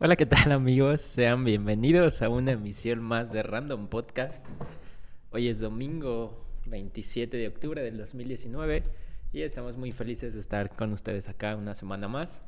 Hola, ¿qué tal amigos? Sean bienvenidos a una emisión más de Random Podcast. Hoy es domingo 27 de octubre del 2019 y estamos muy felices de estar con ustedes acá una semana más.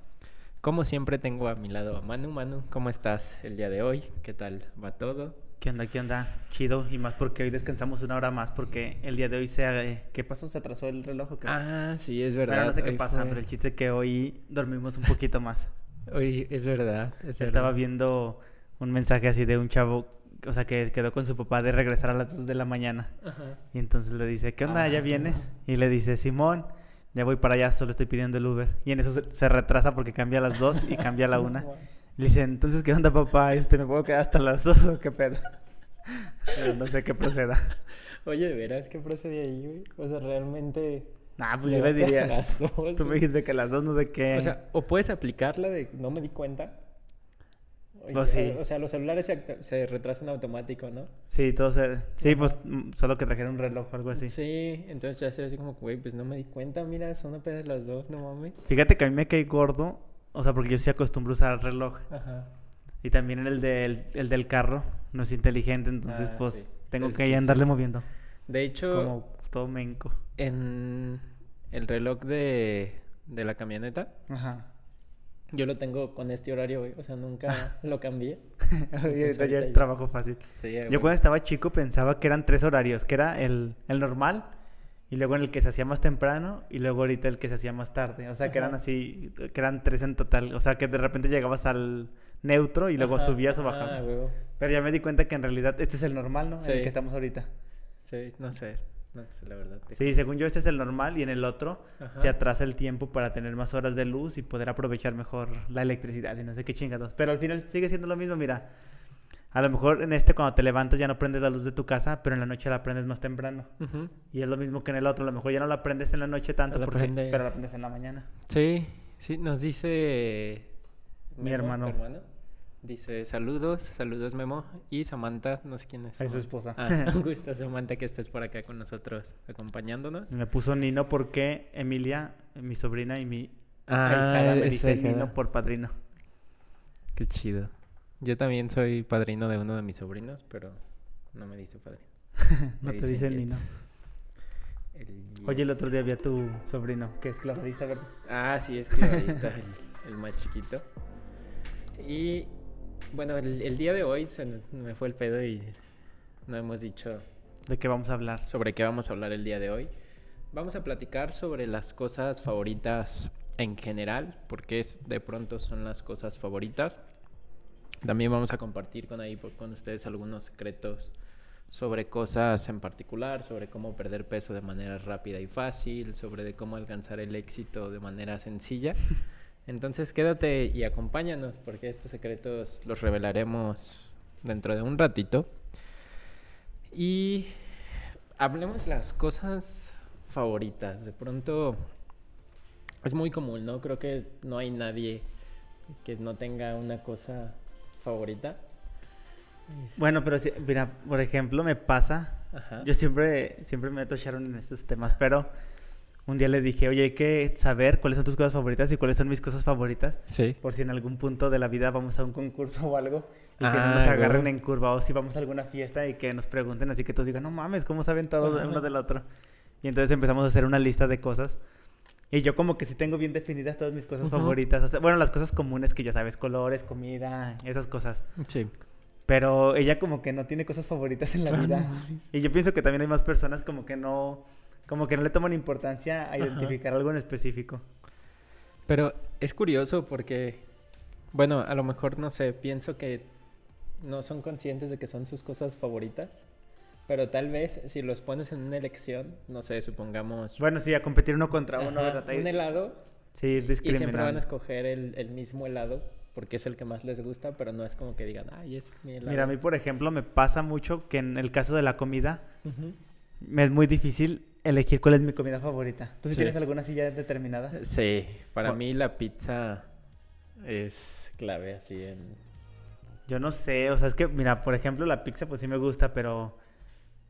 Como siempre tengo a mi lado a Manu. Manu, ¿cómo estás el día de hoy? ¿Qué tal va todo? ¿Qué onda? ¿Qué onda? Chido. Y más porque hoy descansamos una hora más porque el día de hoy se... eh, ¿Qué pasó? ¿Se atrasó el reloj o qué? Ah, sí, es verdad. Bueno, no sé qué hoy pasa, fue- pero el chiste es que hoy dormimos un poquito más. Hoy es verdad. es Estaba verdad. viendo un mensaje así de un chavo, o sea, que quedó con su papá de regresar a las 2 de la mañana. Ajá. Y entonces le dice, ¿qué onda? ¿Ya Ah. vienes? Y le dice, Simón, ya voy para allá, solo estoy pidiendo el Uber. Y en eso se, se retrasa porque cambia a las 2 y cambia a la 1. Y le dice, entonces, ¿qué onda, papá? Este, ¿Me puedo quedar hasta las 2 o qué pedo? Pero no sé qué proceda. Oye, ¿de veras qué procede ahí, güey? O sea, realmente... Ah, pues yo le diría, las dos, tú me dijiste que las 2 no sé qué. O sea, o puedes aplicarla de no me di cuenta. O, Pues sí. o sea, los celulares se, retrasan automático, ¿no? sí, todo se... Sí, pues mm, solo que trajera un reloj o algo así. Sí, entonces ya sería así como, güey, pues no me di cuenta, mira, son apenas las dos, no mames. Fíjate que a mí me cae gordo, o sea, porque yo sí acostumbro a usar reloj. Ajá. Y también el del, el del carro no es inteligente, entonces Ah, pues sí. tengo Pues que sí, andarle sí. moviendo. De hecho, Como todo menco. En el reloj de, de la camioneta, Ajá. yo lo tengo con este horario, güey. O sea, nunca lo cambié. Ahorita ya es ya- trabajo fácil. Sí, Yo güey. cuando estaba chico pensaba que eran tres horarios, que era el, el normal y luego en el que se hacía más temprano y luego ahorita el que se hacía más tarde. O sea, que eran así, que eran tres en total. O sea, que de repente llegabas al neutro y luego Ajá, subías o bajabas. güey. Pero ya me di cuenta que en realidad este es el normal, ¿no? En el Sí. que estamos ahorita. Sí, no sé. No sé, la verdad. te- Sí, según yo este es el normal y en el otro Ajá. se atrasa el tiempo para tener más horas de luz y poder aprovechar mejor la electricidad y no sé qué chingados. Pero al final sigue siendo lo mismo, mira. A lo mejor en este cuando te levantas ya no prendes la luz de tu casa, pero en la noche la prendes más temprano. Y es lo mismo que en el otro, a lo mejor ya no la prendes en la noche tanto, La porque, prende- pero la prendes en la mañana. Sí, sí, nos dice Mi hermano. Dice saludos, saludos Memo y Samantha, no sé quién es. Es su esposa. Ah, un gusto Samantha que estés por acá con nosotros acompañándonos. Me puso Nino porque Emilia, mi sobrina y mi Ah, ahijada me dice. Nino por padrino. Qué chido. Yo también soy padrino de uno de mis sobrinos, pero no me dice padrino. No Me te dice Nino. El Oye, el otro día vi a tu sobrino, que es clavadista, ¿verdad? Ah, sí, es el, el más chiquito. Y bueno, el, el día de hoy se me- fue el pedo y no hemos dicho ¿De qué vamos a hablar? sobre qué vamos a hablar el día de hoy. Vamos a platicar sobre las cosas favoritas en general, porque es, de pronto son las cosas favoritas. También vamos a compartir con ahí con ustedes algunos secretos sobre cosas en particular, sobre cómo perder peso de manera rápida y fácil, sobre de cómo alcanzar el éxito de manera sencilla. Entonces quédate y acompáñanos porque estos secretos los revelaremos dentro de un ratito. Y hablemos las cosas favoritas. De pronto es muy común, ¿no? Creo que no hay nadie que no tenga una cosa favorita. Bueno, pero mira, por ejemplo, me pasa. Ajá. Yo siempre, siempre me tocharon en estos temas, pero un día le dije, oye, hay que saber cuáles son tus cosas favoritas y cuáles son mis cosas favoritas. Sí. Por si en algún punto de la vida vamos a un concurso o algo y que no Ah, nos agarren huevo. en curva o si vamos a alguna fiesta y que nos pregunten así que todos digan, no mames, ¿cómo saben todos Ajá. uno del otro? Y entonces empezamos a hacer una lista de cosas. Y yo como que sí tengo bien definidas todas mis cosas favoritas. O sea, bueno, las cosas comunes que ya sabes, colores, comida, esas cosas. Sí. Pero ella como que no tiene cosas favoritas en la Ah, vida. Y yo pienso que también hay más personas como que no, como que no le toman importancia a Ajá. identificar algo en específico. Pero es curioso porque, bueno, a lo mejor no sé, pienso que no son conscientes de que son sus cosas favoritas. Pero tal vez si los pones en una elección, no sé, supongamos Bueno, sí, a competir uno contra uno, ajá, ¿verdad? Ahí- un helado Sí, Y siempre van a escoger el, el mismo helado porque es el que más les gusta, pero no es como que digan, ay, es mi helado. Mira, a mí, por ejemplo, me pasa mucho que en el caso de la comida, Ujú. me es muy difícil elegir cuál es mi comida favorita. ¿Tú sí, tienes alguna ya determinada? Sí, para mí la pizza es clave así en... Yo no sé, o sea, es que, mira, por ejemplo, la pizza pues sí me gusta, pero...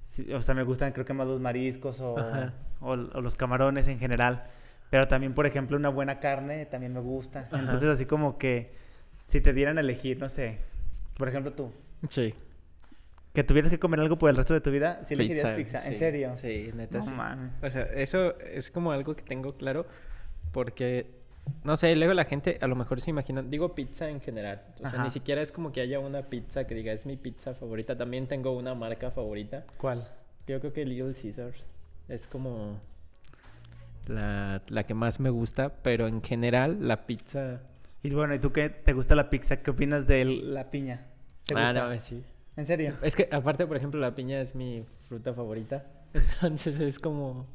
sí, o sea, me gustan creo que más los mariscos o, o- o los camarones en general. Pero también, por ejemplo, una buena carne también me gusta. Ajá. Entonces, así como que si te dieran a elegir, no sé, por ejemplo tú, Sí. Que tuvieras que comer algo por el resto de tu vida, ¿sí elegirías pizza? sí, ¿En serio? Sí, neta No sí. mames. O sea, eso es como algo que tengo claro porque, no sé, luego la gente a lo mejor se imagina, digo pizza en general, o sea, Ajá. ni siquiera es como que haya una pizza que diga es mi pizza favorita, también tengo una marca favorita, ¿Cuál? yo creo que Little Caesars es como la, la que más me gusta, pero en general la pizza... Y bueno, ¿y tú qué te gusta la pizza? ¿Qué opinas de la piña? ¿Te Ah, gusta? no, sí. ¿En serio? Es que aparte, por ejemplo, la piña es mi fruta favorita, entonces es como...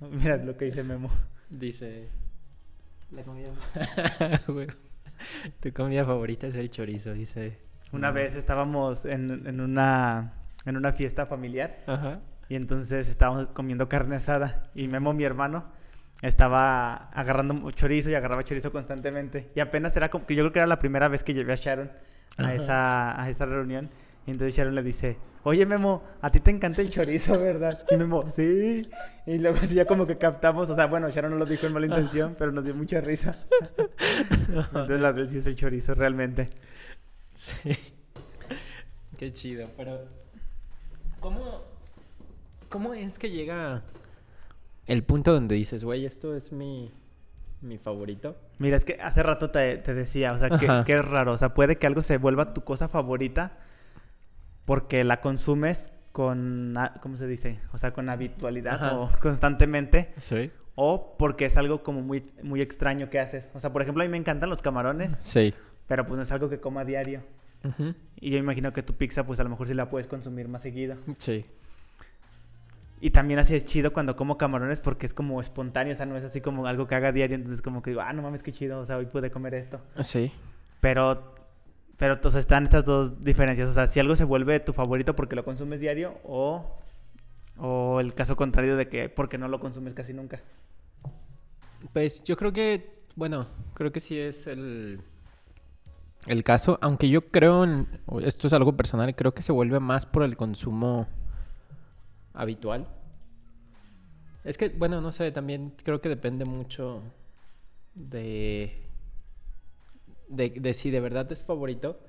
Mira lo que dice Memo. Dice. La comida. Tu comida favorita es el chorizo, dice. Una Mm. vez estábamos en, en una, en una fiesta familiar Ajá. y entonces estábamos comiendo carne asada y Memo, mi hermano, estaba agarrando chorizo y agarraba chorizo constantemente. Y apenas era como que yo creo que era la primera vez que llevé a Sharon a esa, a esa reunión. Y entonces Sharon le dice, oye Memo, a ti te encanta el chorizo, ¿verdad? Y Memo, sí. Y luego sí, ya como que captamos, o sea, bueno, Sharon no lo dijo en mala intención, pero nos dio mucha risa. Entonces la de él sí es el chorizo realmente. Sí. Qué chido, pero. ¿Cómo. ¿Cómo es que llega el punto donde dices, güey, esto es mi. Mi favorito? Mira, es que hace rato te, te decía, o sea, que, es raro, o sea, puede que algo se vuelva tu cosa favorita porque la consumes con, ¿cómo se dice? O sea, con habitualidad Ajá. o constantemente, Sí. o porque es algo como muy, muy extraño que haces. O sea, por ejemplo, a mí me encantan los camarones, Sí. pero pues no es algo que coma a diario. Y yo imagino que tu pizza, pues a lo mejor sí la puedes consumir más seguido. Sí. Y también así es chido cuando como camarones porque es como espontáneo, o sea, no es así como algo que haga diario, entonces como que digo, ah, no mames, qué chido, o sea, hoy pude comer esto. Sí. Pero, pero o sea, están estas dos diferencias. O sea, si algo se vuelve tu favorito porque lo consumes diario o, o el caso contrario de que porque no lo consumes casi nunca. Pues yo creo que, bueno, creo que sí es el, el caso, aunque yo creo, en, esto es algo personal, creo que se vuelve más por el consumo habitual. Es que, bueno, no sé, también creo que depende mucho de, de, de si de verdad es favorito,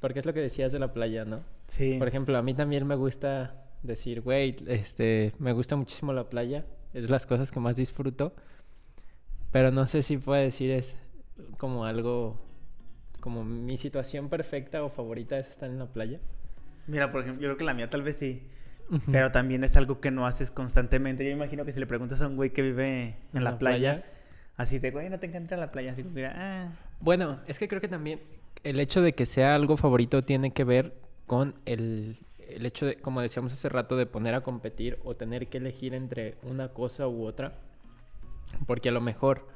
porque es lo que decías de la playa, ¿no? Sí. Por ejemplo, a mí también me gusta decir, güey, este, me gusta muchísimo la playa, es las cosas que más disfruto, pero no sé si puedo decir es como algo, como mi situación perfecta o favorita es estar en la playa. Mira, por ejemplo, yo creo que la mía tal vez sí. Pero también es algo que no haces constantemente. Yo imagino que si le preguntas a un güey que vive en, la, playa, así de, güey, no te encanta la playa. Así como que, ah. Bueno, es que creo que también el hecho de que sea algo favorito tiene que ver con el, el hecho de, como decíamos hace rato, de poner a competir o tener que elegir entre una cosa u otra. Porque a lo mejor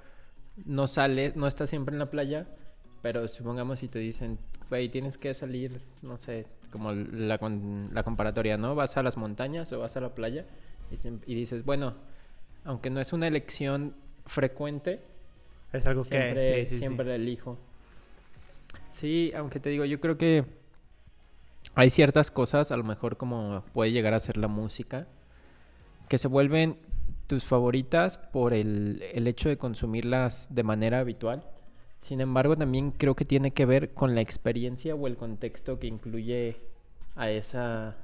no sales, no estás siempre en la playa, pero supongamos si te dicen, güey, tienes que salir, no sé, como la, con- la comparatoria, ¿no? Vas a las montañas o vas a la playa y, dices, bueno, aunque no es una elección frecuente, Es algo siempre, que sí, sí, sí. siempre elijo. Sí, aunque te digo, yo creo que hay ciertas cosas, a lo mejor como puede llegar a ser la música, que se vuelven tus favoritas por el, el hecho de consumirlas de manera habitual. Sin embargo, también creo que tiene que ver con la experiencia o el contexto que incluye a esa...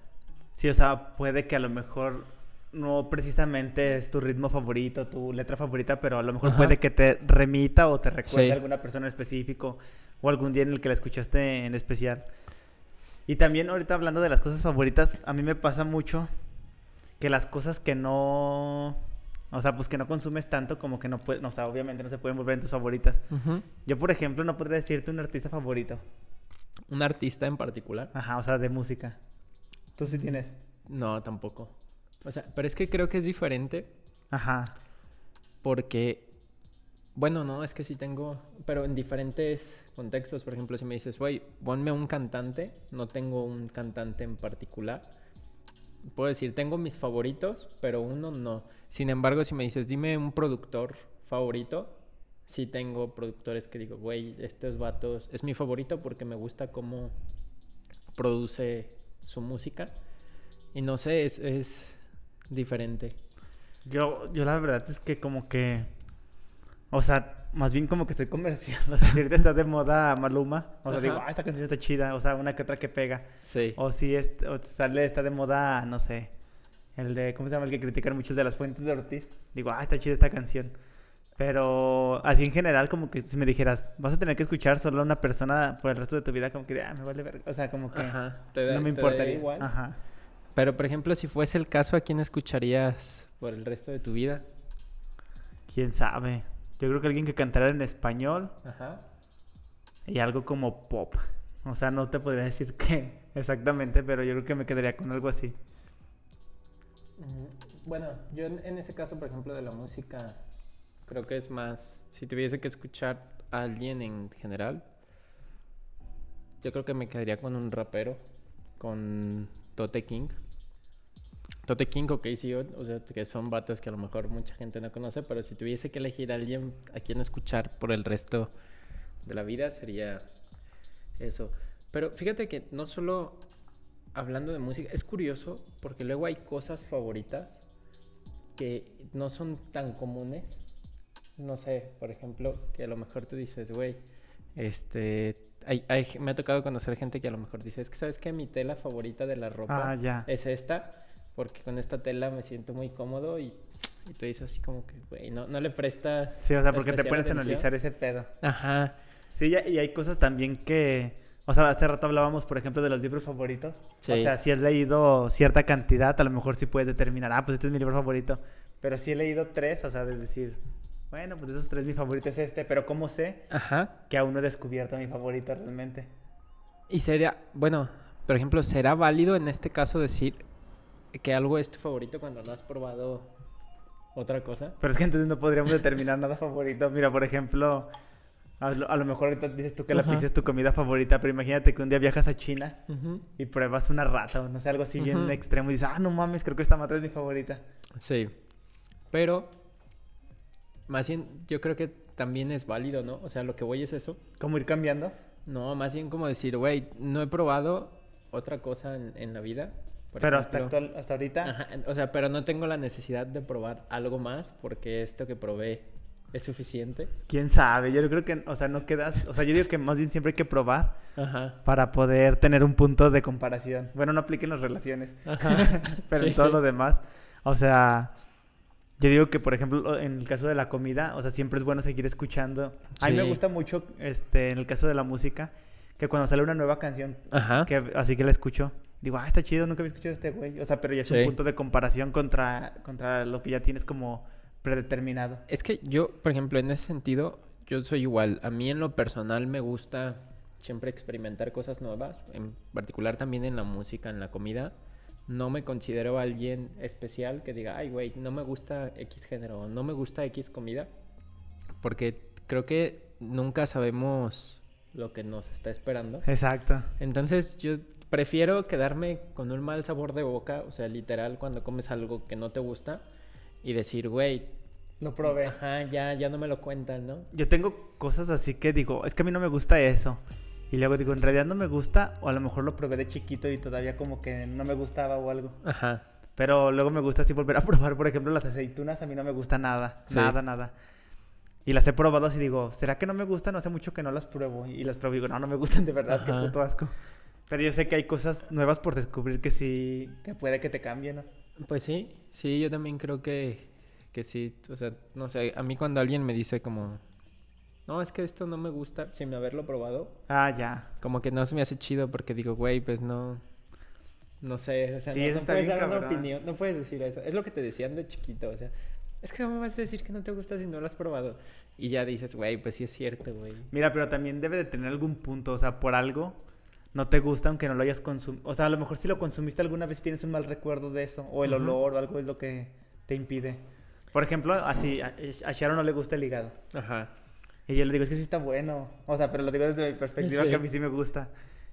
Sí, o sea, puede que a lo mejor no precisamente es tu ritmo favorito, tu letra favorita, pero a lo mejor Ajá. puede que te remita o te recuerde Sí. a alguna persona en específico o algún día en el que la escuchaste en especial. Y también ahorita hablando de las cosas favoritas, a mí me pasa mucho que las cosas que no, o sea, pues que no consumes tanto como que no puedes, o sea, obviamente no se pueden volver en tus favoritas. Yo, por ejemplo, no podría decirte un artista favorito. Un artista en particular. Ajá, o sea, de música. ¿Tú sí tienes? No, tampoco. O sea, pero es que creo que es diferente Ajá. porque Bueno, no, es que sí tengo, pero en diferentes contextos. Por ejemplo, si me dices, güey, ponme un cantante, no tengo un cantante en particular. Puedo decir, tengo mis favoritos, pero uno no. Sin embargo, si me dices, dime un productor favorito, sí tengo productores que digo, güey, estos vatos es mi favorito porque me gusta cómo produce su música. Y no sé, es, es diferente. Yo, yo la verdad es que como que... O sea, más bien como que soy comercial. O sea, si ahorita está de moda Maluma, o sea, digo, ah, esta canción está chida. O sea, una que otra que pega. Sí. O si es, o sale, está de moda, no sé, el de, ¿cómo se llama? El que critican muchos de las fuentes de Ortiz. Digo, ah, está chida esta canción. Pero así en general, como que si me dijeras, vas a tener que escuchar solo a una persona por el resto de tu vida, como que, ah, me vale verga. O sea, como que Ajá. te da- no me importaría. igual. Ajá. Pero, por ejemplo, si fuese el caso, ¿a quién escucharías por el resto de tu vida? ¿Quién sabe? Yo creo que alguien que cantara en español Ajá. y algo como pop. O sea, no te podría decir qué exactamente, pero yo creo que me quedaría con algo así. Bueno, yo en, en ese caso, por ejemplo, de la música, creo que es más, si tuviese que escuchar a alguien en general, yo creo que me quedaría con un rapero, con Tote King. Tote King o KCO, o sea, que son vatos que a lo mejor mucha gente no conoce, pero si tuviese que elegir a alguien a quien escuchar por el resto de la vida, sería eso. Pero fíjate que no solo hablando de música, es curioso porque luego hay cosas favoritas que no son tan comunes. No sé, por ejemplo, que a lo mejor tú dices, güey, este, hay, hay- me ha tocado conocer gente que a lo mejor dice, es que sabes que mi tela favorita de la ropa Ah, ya. es esta, porque con esta tela me siento muy cómodo y, y tú dices así como que, güey, no, no le prestas... Sí, o sea, porque te atención. analizar ese pedo. Ajá, Sí, y hay cosas también que... O sea, hace rato hablábamos, por ejemplo, de los libros favoritos. O Sí. sea, si has leído cierta cantidad, a lo mejor sí puedes determinar, ah, pues este es mi libro favorito. Pero si he leído tres, o sea, de decir, bueno, pues de esos tres mi favorito es este, pero ¿cómo sé ajá. que aún no he descubierto mi favorito realmente? Y sería, bueno, por ejemplo, ¿será válido en este caso decir que algo es tu favorito cuando no has probado otra cosa? Pero es que entonces no podríamos determinar nada favorito. Mira, por ejemplo, a lo, a lo mejor ahorita dices tú que la Ajá. pizza es tu comida favorita, pero imagínate que un día viajas a China y pruebas una rata o no sé, algo así bien extremo y dices, ah, no mames, creo que esta mata es mi favorita. Sí. Pero, más bien, yo creo que también es válido, ¿no? O sea, lo que voy es eso. ¿Cómo ir cambiando? No, más bien como decir, güey, no he probado otra cosa en, en la vida. Pero hasta, actual, hasta ahorita, Ajá, o sea, pero no tengo la necesidad de probar algo más porque esto que probé es suficiente. quién sabe. Yo creo que, o sea, no quedas. O sea, yo digo que más bien siempre hay que probar Ajá. para poder tener un punto de comparación. Bueno, no apliquen las relaciones, Ajá. pero Sí, en todo sí. lo demás. O sea, yo digo que, por ejemplo, en el caso de la comida, o sea, siempre es bueno seguir escuchando. A mí me gusta mucho, este, en el caso de la música, que cuando sale una nueva canción, Ajá. que así que la escucho, digo, ah, está chido, nunca había escuchado a este güey. O sea, pero ya es un punto de comparación contra, contra lo que ya tienes como predeterminado. Es que yo, por ejemplo, en ese sentido, yo soy igual. A mí en lo personal me gusta siempre experimentar cosas nuevas, en particular también en la música, en la comida. No me considero alguien especial que diga, ay, güey, no me gusta X género, o no me gusta X comida, porque creo que nunca sabemos lo que nos está esperando. Exacto. Entonces yo prefiero quedarme con un mal sabor de boca, o sea, literal, cuando comes algo que no te gusta y decir, güey, Lo probé. Ajá, ya, ya no me lo cuentan, ¿no? Yo tengo cosas así que digo, es que a mí no me gusta eso. Y luego digo, en realidad no me gusta, o a lo mejor lo probé de chiquito y todavía como que no me gustaba o algo. Ajá. Pero luego me gusta así volver a probar, por ejemplo, las aceitunas, a mí no me gusta nada, Sí. nada, nada. Y las he probado así digo, ¿será que no me gustan? Hace mucho que no las pruebo. Y las pruebo y digo, no, no me gustan de verdad, qué Ajá. puto asco. Pero yo sé que hay cosas nuevas por descubrir que sí, que puede que te cambien, ¿no? Pues sí, sí, yo también creo que, que sí. O sea, no sé, a mí cuando alguien me dice como, no, es que esto no me gusta, sin haberlo probado, Ah, ya. como que no se me hace chido porque digo, güey, pues no, no sé, o sea, Sí, no, eso no está puedes bien dar una cabrón. opinión, no puedes decir eso. Es lo que te decían de chiquito, o sea, es que no me vas a decir que no te gusta si no lo has probado. Y ya dices, güey, pues sí es cierto, güey. Mira, pero también debe de tener algún punto, o sea, por algo no te gusta aunque no lo hayas consumido. O sea, a lo mejor si lo consumiste alguna vez tienes un mal recuerdo de eso, o el olor o algo es lo que te impide. Por ejemplo, así, a, a Sharon no le gusta el hígado. Ajá. Y yo le digo, es que sí está bueno. O sea, pero lo digo desde mi perspectiva, Sí. que a mí sí me gusta.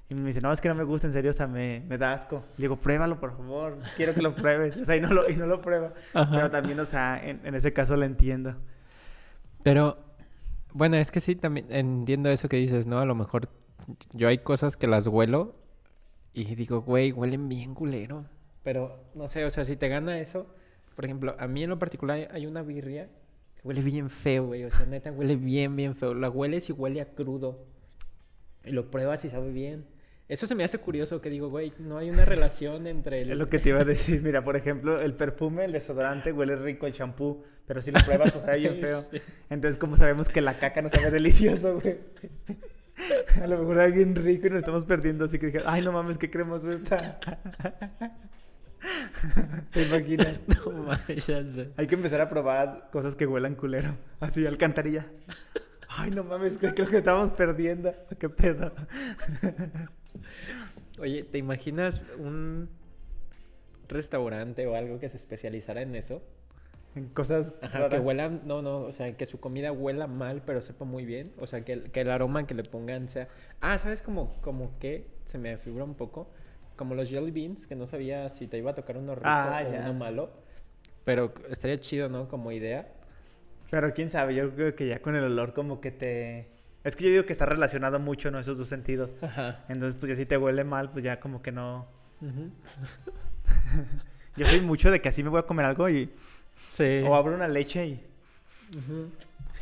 Y me dice, no, es que no me gusta, en serio, o sea, me, me da asco. Le digo, pruébalo, por favor, quiero que lo pruebes. O sea, y no lo, y no lo prueba. Ajá. Pero también, o sea, en, en ese caso lo entiendo. Pero, bueno, es que sí, también entiendo eso que dices, ¿no? A lo mejor yo hay cosas que las huelo y digo, güey, huelen bien culero. Pero, no sé, o sea, si te gana eso, por ejemplo, a mí en lo particular hay una birria que huele bien feo, güey. O sea, neta, huele bien, bien feo. La hueles y huele a crudo. Y lo pruebas y sabe bien. Eso se me hace curioso, que digo, güey, no hay una relación entre el... Es lo que te iba a decir. Mira, por ejemplo, el perfume, el desodorante huele rico, el champú, pero si lo pruebas, pues sabe bien feo. Entonces, ¿cómo sabemos que la caca no sabe delicioso, güey? A lo mejor sabe bien rico y nos estamos perdiendo, así que dije, ay, no mames, qué cremoso está. ¿Te imaginas? No mames, sé. Hay que empezar a probar cosas que huelan culero. Así, alcantarilla. Ay, no mames, creo que estamos perdiendo. ¿Qué pedo? Oye, ¿te imaginas un restaurante o algo que se especializara en eso? En cosas Ajá, raras. que huelan, no, no, o sea, que su comida huela mal, pero sepa muy bien. O sea, que el, que el aroma que le pongan sea... Ah, ¿sabes como, como que se me figura un poco? Como los jelly beans, que no sabía si te iba a tocar uno rico Ah, o ya. uno malo. Pero estaría chido, ¿no? Como idea. Pero quién sabe, yo creo que ya con el olor como que te... Es que yo digo que está relacionado mucho, ¿no? Esos dos sentidos. Ajá. Entonces, pues ya si te huele mal, pues ya como que no... Ujú. Yo soy mucho de que así me voy a comer algo y... Sí. O abro una leche y... Ujú.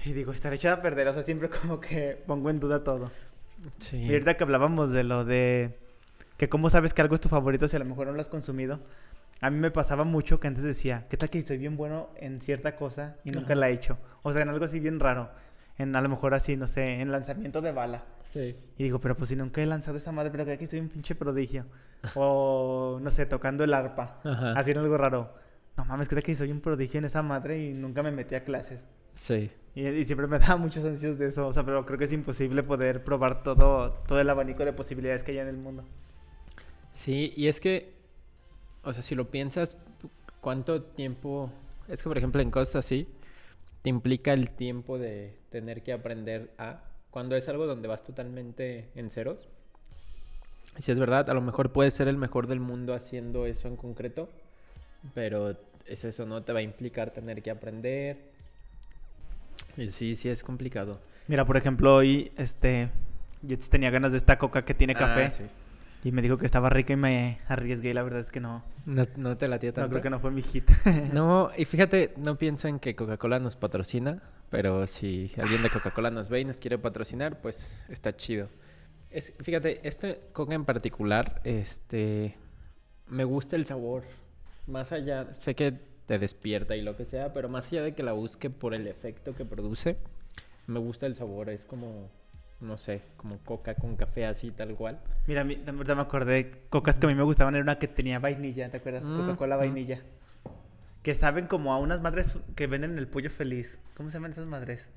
Y digo, estaré echada a perder. O sea, siempre como que pongo en duda todo. Sí. Y ahorita que hablábamos de lo de... Que cómo sabes que algo es tu favorito si a lo mejor no lo has consumido. A mí me pasaba mucho que antes decía, ¿qué tal que estoy bien bueno en cierta cosa y nunca Ajá. la he hecho? O sea, en algo así bien raro. En a lo mejor así, no sé, en lanzamiento de bala. Sí. Y digo, pero pues si nunca he lanzado esa madre, pero que aquí soy un pinche prodigio. O, no sé, tocando el arpa. Ajá. Así en algo raro. No mames, creo que soy un prodigio en esa madre y nunca me metí a clases. Sí. Y, y siempre me daba muchos ansios de eso. O sea, pero creo que es imposible poder probar todo, todo el abanico de posibilidades que hay en el mundo. Sí, y es que, o sea, si lo piensas, ¿cuánto tiempo? Es que, por ejemplo, en cosas así, te implica el tiempo de tener que aprender a, cuando es algo donde vas totalmente en ceros. Si es verdad, a lo mejor puedes ser el mejor del mundo haciendo eso en concreto, pero es eso, ¿no? Te va a implicar tener que aprender. Y sí, sí es complicado. Mira, por ejemplo, hoy, este, yo tenía ganas de esta coca que tiene café. Ah, sí. Y me dijo que estaba rica y me arriesgué. Y la verdad es que no. No, no te latía No, tanto. creo que no fue mi hit. No, y fíjate, no piensen que Coca-Cola nos patrocina, pero si alguien de Coca-Cola nos ve y nos quiere patrocinar, pues está chido. Es, fíjate, este Coca en particular, este, me gusta el sabor. Más allá, sé que te despierta y lo que sea, pero más allá de que la busque por el efecto que produce, me gusta el sabor. Es como, no sé, como Coca con café así tal cual. Mira, a mí, de verdad me acordé. Cocas que a mí me gustaban era una que tenía vainilla, ¿te acuerdas? Mm, Coca-Cola mm. vainilla. Que saben como a unas madres que venden en el pollo feliz. ¿Cómo se llaman esas madres?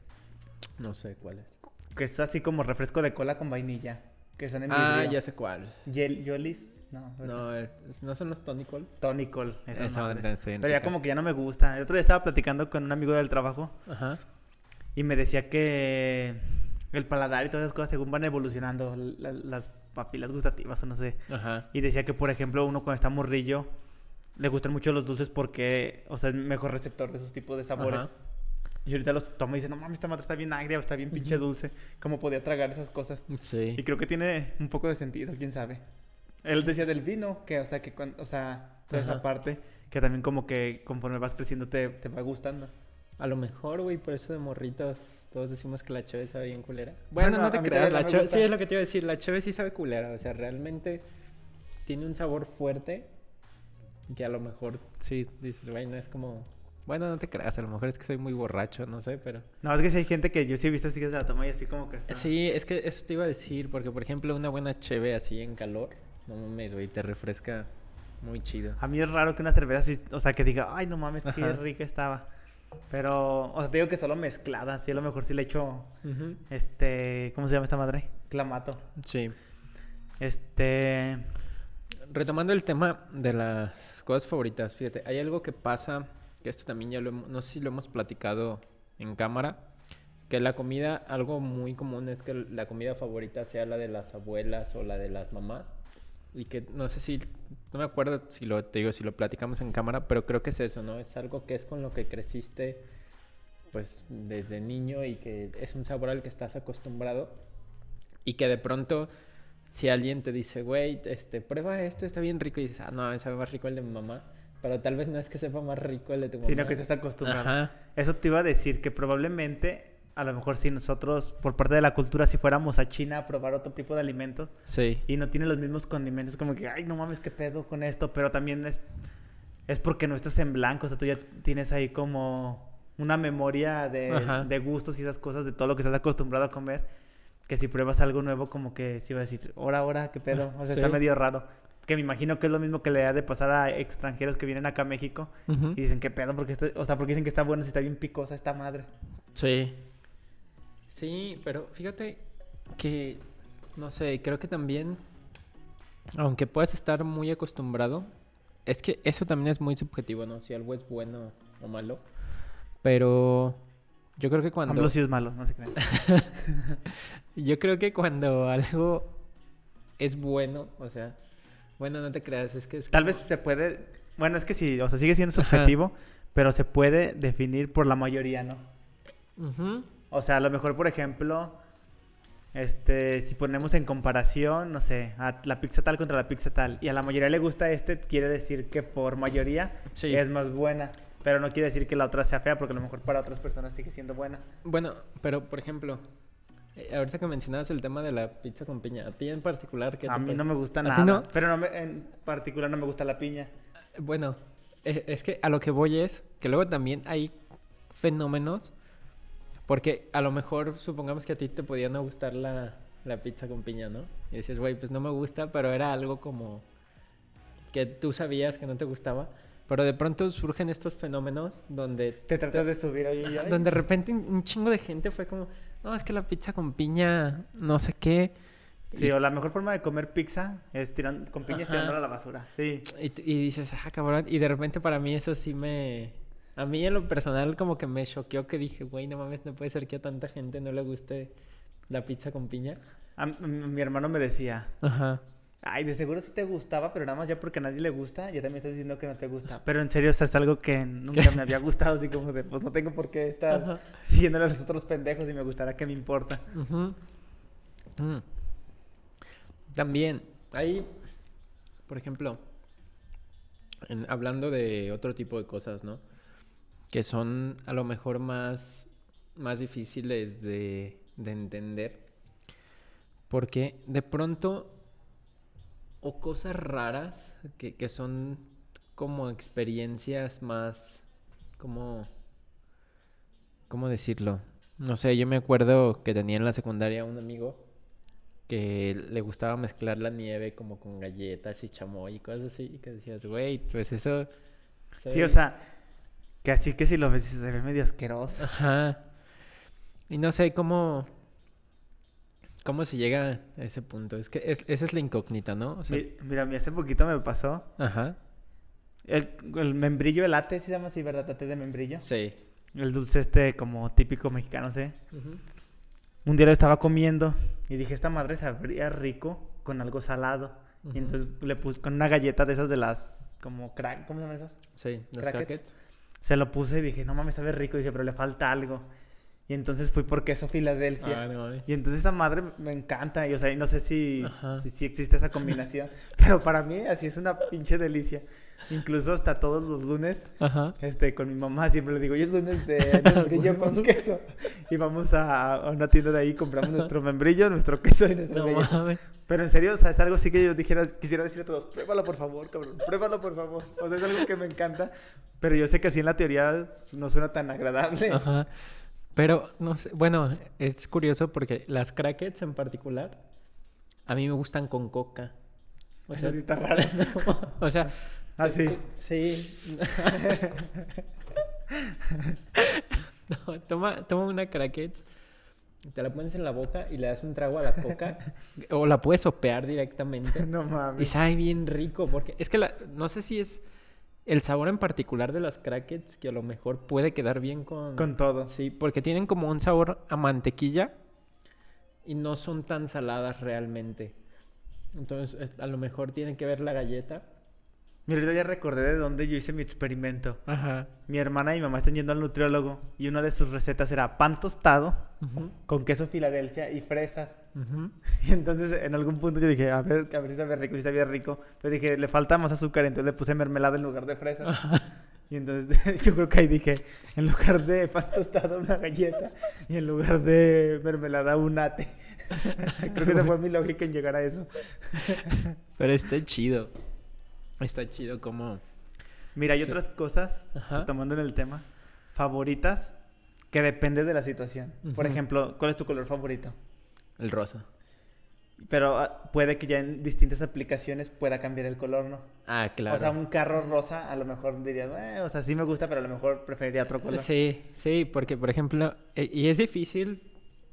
No sé cuál es. Que es así como refresco de cola con vainilla. Que son en Ah, vidrio. ya sé cuál. Yel- Yolis. No, No, es- no son los tonicol. Tonicol. Esa Esa madre. bien Pero ya como que ya no me gusta. El otro día estaba platicando con un amigo del trabajo Ajá. y me decía que el paladar y todas esas cosas según van evolucionando, la- las papilas gustativas o no sé. Ajá. Y decía que, por ejemplo, uno cuando está morrillo le gustan mucho los dulces porque, o sea, es mejor receptor de esos tipos de sabores. Ajá. Y ahorita los toma y dice, no mames, esta madre está bien agria o está bien pinche dulce. ¿Cómo podía tragar esas cosas? Sí. Y creo que tiene un poco de sentido, quién sabe. Él decía del vino, que, o sea, que, o sea, toda esa Ajá. parte, que también como que conforme vas creciendo te, te va gustando. A lo mejor, güey, por eso de morritos todos decimos que la cheve sabe bien culera. Bueno, Bueno, no te creas, no la cheve, sí es lo que te iba a decir, la cheve sí sabe culera, o sea, realmente tiene un sabor fuerte que a lo mejor sí dices, güey, no es como, bueno, no te creas, a lo mejor es que soy muy borracho, no sé, pero No, es que si hay gente que yo sí he visto así que se la toma y así como que está... sí, es que eso te iba a decir, porque por ejemplo, una buena cheve así en calor, no mames, güey, te refresca muy chido. A mí es raro que una cerveza así, o sea, que diga, ay, no mames, qué Ajá. rica estaba. Pero, o sea, te digo que solo mezclada, así a lo mejor sí le echo, este, ¿cómo se llama esta madre? Clamato. Sí. Este, Retomando el tema de las cosas favoritas, fíjate, hay algo que pasa que esto también ya lo no sé si lo hemos platicado en cámara, que la comida, algo muy común es que la comida favorita sea la de las abuelas o la de las mamás. Y que no sé si, no me acuerdo si lo, te digo, si lo platicamos en cámara, pero creo que es eso, ¿no? Es algo que es con lo que creciste, pues, desde niño y que es un sabor al que estás acostumbrado. Y que de pronto, si alguien te dice, güey, este, prueba esto, está bien rico, y dices, ah, no, sabe más rico el de mi mamá. Pero tal vez no es que sepa más rico el de tu mamá. Sino que te está acostumbrado. Ajá. Eso te iba a decir que probablemente, a lo mejor si nosotros, por parte de la cultura, si fuéramos a China a probar otro tipo de alimentos Sí. y no tiene los mismos condimentos, como que, ay, no mames, qué pedo con esto, pero también es, es porque no estás en blanco, o sea, tú ya tienes ahí como una memoria de, de gustos y esas cosas, de todo lo que estás acostumbrado a comer, que si pruebas algo nuevo, como que si vas a decir, ahora, ahora, qué pedo, o sea, está Sí. medio raro. Que me imagino que es lo mismo que le ha de pasar a extranjeros que vienen acá a México y dicen, qué pedo, porque, está- o sea, porque dicen que está bueno si está bien picosa esta madre. Sí. Sí, pero fíjate que, no sé, creo que también, aunque puedas estar muy acostumbrado, es que eso también es muy subjetivo, ¿no? Si algo es bueno o malo. Pero yo creo que cuando... AMLO sí es malo, no se crean. Yo creo que cuando algo es bueno, o sea, bueno, no te creas, es que es Tal como- vez se puede, bueno, es que sí, o sea, sigue siendo Ajá. subjetivo, pero se puede definir por la mayoría, ¿no? Ujú, O sea, a lo mejor, por ejemplo, este, si ponemos en comparación, no sé, a la pizza tal contra la pizza tal, y a la mayoría le gusta este, quiere decir que por mayoría Sí. es más buena, pero no quiere decir que la otra sea fea, porque a lo mejor para otras personas sigue siendo buena. Bueno, pero por ejemplo, eh, ahorita que mencionabas el tema de la pizza con piña, a ti en particular, ¿qué A te mí no me gusta ¿A ti nada, no? pero no me- en particular no me gusta la piña. Bueno, e- es que a lo que voy es que luego también hay fenómenos, porque a lo mejor supongamos que a ti te podía no gustar la, la pizza con piña, ¿no? Y dices, güey, pues no me gusta, pero era algo como que tú sabías que no te gustaba, pero de pronto surgen estos fenómenos donde Te tratas de subir ahí donde de repente un chingo de gente fue como, no, es que la pizza con piña, no sé qué. Sí, y, o la mejor forma de comer pizza es tirando, con piñas Ajá. tirándola a la basura. Sí. y, dices, ah, cabrón. Y de repente para mí eso sí me... A mí en lo personal como que me choqueó que dije, güey, no mames, no puede ser que a tanta gente no le guste la pizza con piña. A- mi hermano me decía, Ajá. Ay, de seguro sí te gustaba, pero nada más ya porque a nadie le gusta, ya también estás diciendo que no te gusta. Pero en serio, o sea, es algo que nunca me había gustado, así como de, pues no tengo por qué estar Ajá. siguiéndole a los otros pendejos y me gustará que me importa. Mm. También, ahí, por ejemplo, en- hablando de otro tipo de cosas, ¿no? Que son a lo mejor más, más difíciles de, de entender. Porque de pronto, o cosas raras que, que son como experiencias más, como, ¿cómo decirlo? No sé, yo me acuerdo que tenía en la secundaria un amigo que le gustaba mezclar la nieve como con galletas y chamoy y cosas así, y que decías, güey, pues eso... Sí, o sea, que así que si lo ves se ve medio asqueroso. Ajá. Y no sé cómo. ¿Cómo se llega a ese punto? Es que es- esa es la incógnita, ¿no? O sea, Mi- Mira, a mí hace poquito me pasó ajá. el, el membrillo, el ate, ¿sí se llama así, verdad? Ate de membrillo. Sí. El dulce este como típico mexicano, ¿sí? Ujú. Un día lo estaba comiendo y dije, esta madre sabría rico con algo salado. Ujú. Y entonces le puse con una galleta de esas de las, como crack, ¿cómo se llaman esas? Sí, los Crackers. crackets. Se lo puse y dije, no mames, sabe rico. dije, pero le falta algo. Y entonces fui por queso Filadelfia. Ah, no. Y entonces esa madre me encanta. Y o sea, no sé si, si, si existe esa combinación. pero para mí así es una pinche delicia. Incluso hasta todos los lunes, Ajá. este, con mi mamá siempre le digo, hoy es lunes de membrillo con queso. Y vamos a, a una tienda de ahí, compramos nuestro membrillo, nuestro queso y nuestro No. Pero en serio, o sea, es algo así que yo dijera, quisiera decirle a todos, pruébalo por favor, cabrón, pruébalo por favor. O sea, es algo que me encanta, pero yo sé que así en la teoría no suena tan agradable. Ajá. Pero, no sé, bueno, es curioso porque las crackets en particular, a mí me gustan con coca. O Eso sea, sí está raro. o sea, Ah, sí. Sí. no, toma, toma una cracket, te la pones en la boca y le das un trago a la coca. o la puedes sopear directamente. No Y mames. sabe bien rico, porque es que la, no sé si es el sabor en particular de las crackets que a lo mejor puede quedar bien con... Con todo. Sí, porque tienen como un sabor a mantequilla y no son tan saladas realmente. Entonces, a lo mejor tienen que ver la galleta. Mira, ya recordé de dónde yo hice mi experimento. Ajá. Mi hermana y mi mamá están yendo al nutriólogo y una de sus recetas era pan tostado con queso Filadelfia y fresas. Ujú. Y entonces en algún punto yo dije, a ver, a ver si sabe rico, si sabía rico. Pero dije, le falta más azúcar, entonces le puse mermelada en lugar de fresas. Y entonces yo creo que ahí dije, en lugar de pan tostado, una galleta. Y en lugar de mermelada, un ate. creo que esa fue mi lógica en llegar a eso. Pero está chido. Está chido como... Mira, hay Sí. otras cosas, Ajá. tomando en el tema, favoritas que depende de la situación. Por Ujú. ejemplo, ¿cuál es tu color favorito? El rosa. Pero ah, puede que ya en distintas aplicaciones pueda cambiar el color, ¿no? Ah, claro. O sea, un carro rosa a lo mejor dirías, "Eh, o sea, sí me gusta, pero a lo mejor preferiría otro color. Sí, sí, porque por ejemplo, e- y es difícil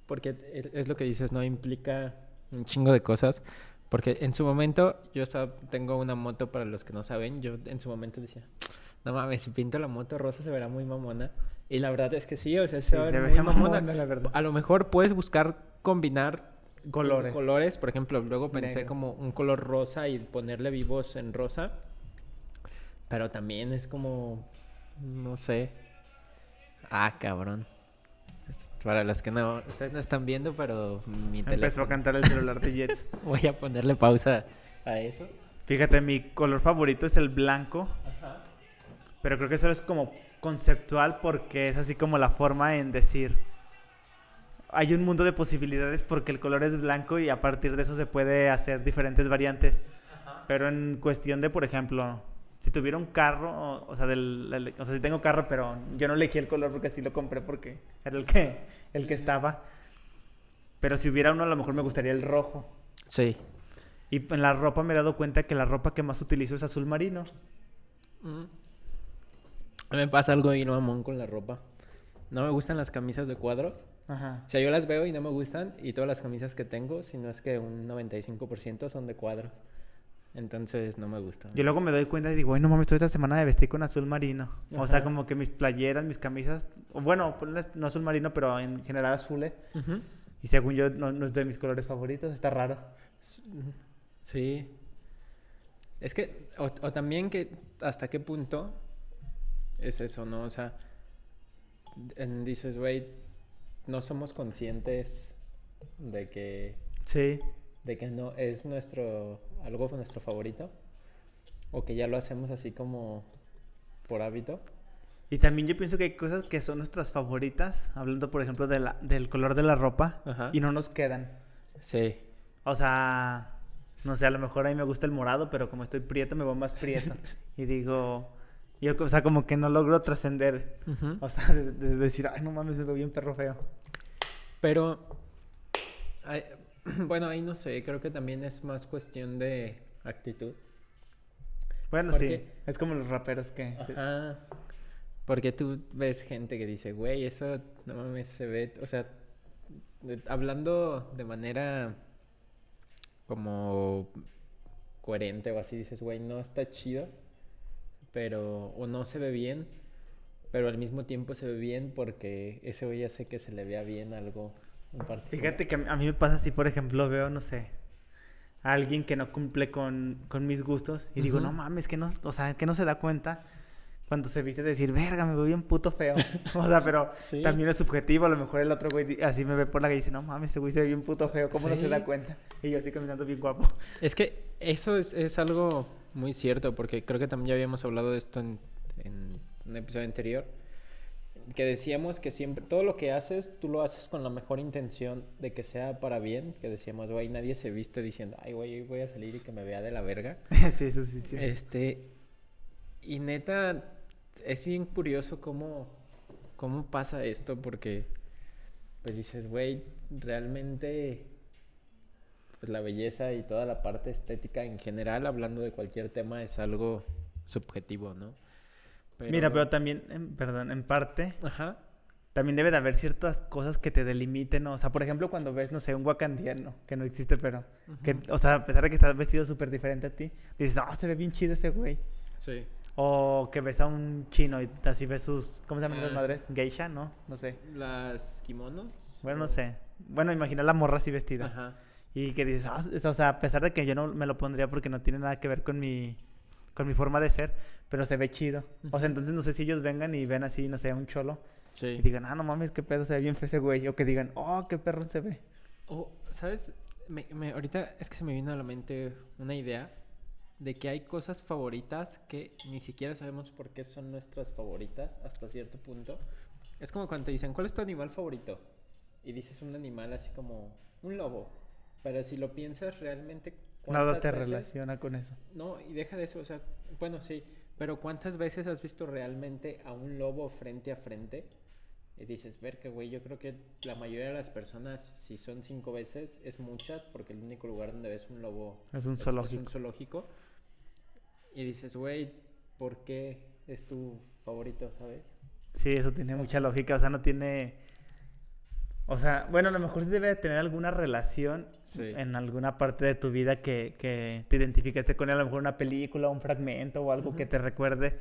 porque e- es lo que dices, ¿no? Implica un chingo de cosas. Porque en su momento, yo estaba, tengo una moto para los que no saben, yo en su momento decía, no mames, si pinto la moto rosa se verá muy mamona. Y la verdad es que sí, o sea, se, Sí, se veía muy mamona. mamona, la verdad. A lo mejor puedes buscar combinar Colores. colores, por ejemplo, luego pensé Negro. como un color rosa y ponerle vivos en rosa. Pero también es como, no sé. Ah, cabrón. Para los que no, ustedes no están viendo, pero mi Empezó a cantar el celular de Jets. Voy a ponerle pausa a eso. Fíjate, mi color favorito es el blanco, pero creo que eso es como conceptual porque es así como la forma en decir. Hay un mundo de posibilidades porque el color es blanco y a partir de eso se puede hacer diferentes variantes. Pero en cuestión de, por ejemplo, si tuviera un carro, o, o sea, del, el- o sea, si tengo carro, pero yo no elegí el color porque así lo compré porque era el que, el que estaba. Pero si hubiera uno, a lo mejor me gustaría el rojo. Sí. Y en la ropa me he dado cuenta que la ropa que más utilizo es azul marino. Mm. A mí me pasa algo bien mamón con la ropa. No me gustan las camisas de cuadros. Ajá. O sea, yo las veo y no me gustan. Y todas las camisas que tengo, si no es que un 95% son de cuadros. Entonces no me gustan. Yo luego me doy cuenta y digo, ay, no mames, toda esta semana de vestir con azul marino. O sea, como que mis playeras, mis camisas, o bueno, no azul marino, pero en general azules. Ujú. Y según yo, no, no es de mis colores favoritos, está raro. Sí. Es que, o, o también que hasta qué punto es eso, ¿no? O sea, en- dices, güey, no somos conscientes de que, Sí. de que no es nuestro, algo nuestro favorito. O que ya lo hacemos así como por hábito. Y también yo pienso que hay cosas que son nuestras favoritas, hablando por ejemplo de la, del color de la ropa, Ajá. y no nos quedan. Sí. O sea, no sé, a lo mejor a mí me gusta el morado, pero como estoy prieto, me voy más prieto. y digo, yo, o sea, como que no logro trascender. O sea, de, de decir, ay, no mames, me veo bien perro feo. Pero, ay, bueno, ahí no sé, creo que también es más cuestión de actitud. Bueno, ¿Por sí, es como los raperos que... Ajá. Porque tú ves gente que dice, güey, eso no mames, se ve. O sea, hablando de manera como coherente o así, dices, güey, no está chido, pero. O no se ve bien, pero al mismo tiempo se ve bien porque ese güey hace que se le vea bien algo en. Fíjate que a mí- me pasa así, por ejemplo, veo, no sé, a alguien que no cumple con, con mis gustos y digo, no mames, que no, o sea, que no se da cuenta cuando se viste de decir, verga, me veo bien puto feo. o sea, pero Sí. también es subjetivo, a lo mejor el otro güey así me ve por la calle y dice, no mames, ese güey se ve bien puto feo, ¿cómo no se Sí. da cuenta? Y yo así caminando bien guapo. Es que eso es, es algo muy cierto, porque creo que también ya habíamos hablado de esto en, en un episodio anterior, que decíamos que siempre, todo lo que haces, tú lo haces con la mejor intención de que sea para bien, que decíamos, güey, nadie se viste diciendo, ay, güey, hoy voy a salir y que me vea de la verga. sí, eso sí, sí. Este, y neta, es bien curioso cómo, cómo pasa esto, porque pues dices, güey, realmente pues, la belleza y toda la parte estética en general, hablando de cualquier tema, es algo subjetivo, ¿no? Mira, pero también, en- perdón, en parte, Ajá. también debe de haber ciertas cosas que te delimiten, ¿no? O sea, por ejemplo, cuando ves, no sé, un wakandiano, que no existe, pero, que, o sea, a pesar de que estás vestido súper diferente a ti, dices, ah, se ve bien chido ese güey. Sí. O que ves a un chino y así ves sus. ¿Cómo se llaman Ah, esas sí. madres? Geisha, ¿no? No sé. Las kimonos. Bueno, no sé. Bueno, imagina la morra así vestida. Ajá. Y que dices, "Ah, es- o sea, a pesar de que yo no me lo pondría porque no tiene nada que ver con mi, con mi forma de ser, pero se ve chido. O sea, entonces no sé si ellos vengan y ven así, no sé, un cholo Sí. y digan, ah, no mames, qué pedo, se ve bien feo ese güey. O que digan, oh, qué perro se ve. O, ¿sabes? Me, me- ahorita es que se me vino a la mente una idea de que hay cosas favoritas que ni siquiera sabemos por qué son nuestras favoritas hasta cierto punto. Es como cuando te dicen, ¿cuál es tu animal favorito? Y dices un animal así como un lobo. Pero si lo piensas realmente... Nada ¿cuántas te veces- relaciona con eso. No, y deja de eso, o sea, bueno, sí, pero ¿cuántas veces has visto realmente a un lobo frente a frente? Y dices, ver que, güey, yo creo que la mayoría de las personas, si son cinco veces, es muchas, porque el único lugar donde ves un lobo Es un un zoológico. zoológico. Y dices, güey, ¿por qué es tu favorito, sabes? Sí, eso tiene mucha lógica. O sea, no tiene. O sea, bueno, a lo mejor sí debe de tener alguna relación Sí. en alguna parte de tu vida que, que te identificaste con él, a lo mejor una película, un fragmento o algo que Ujú. te recuerde.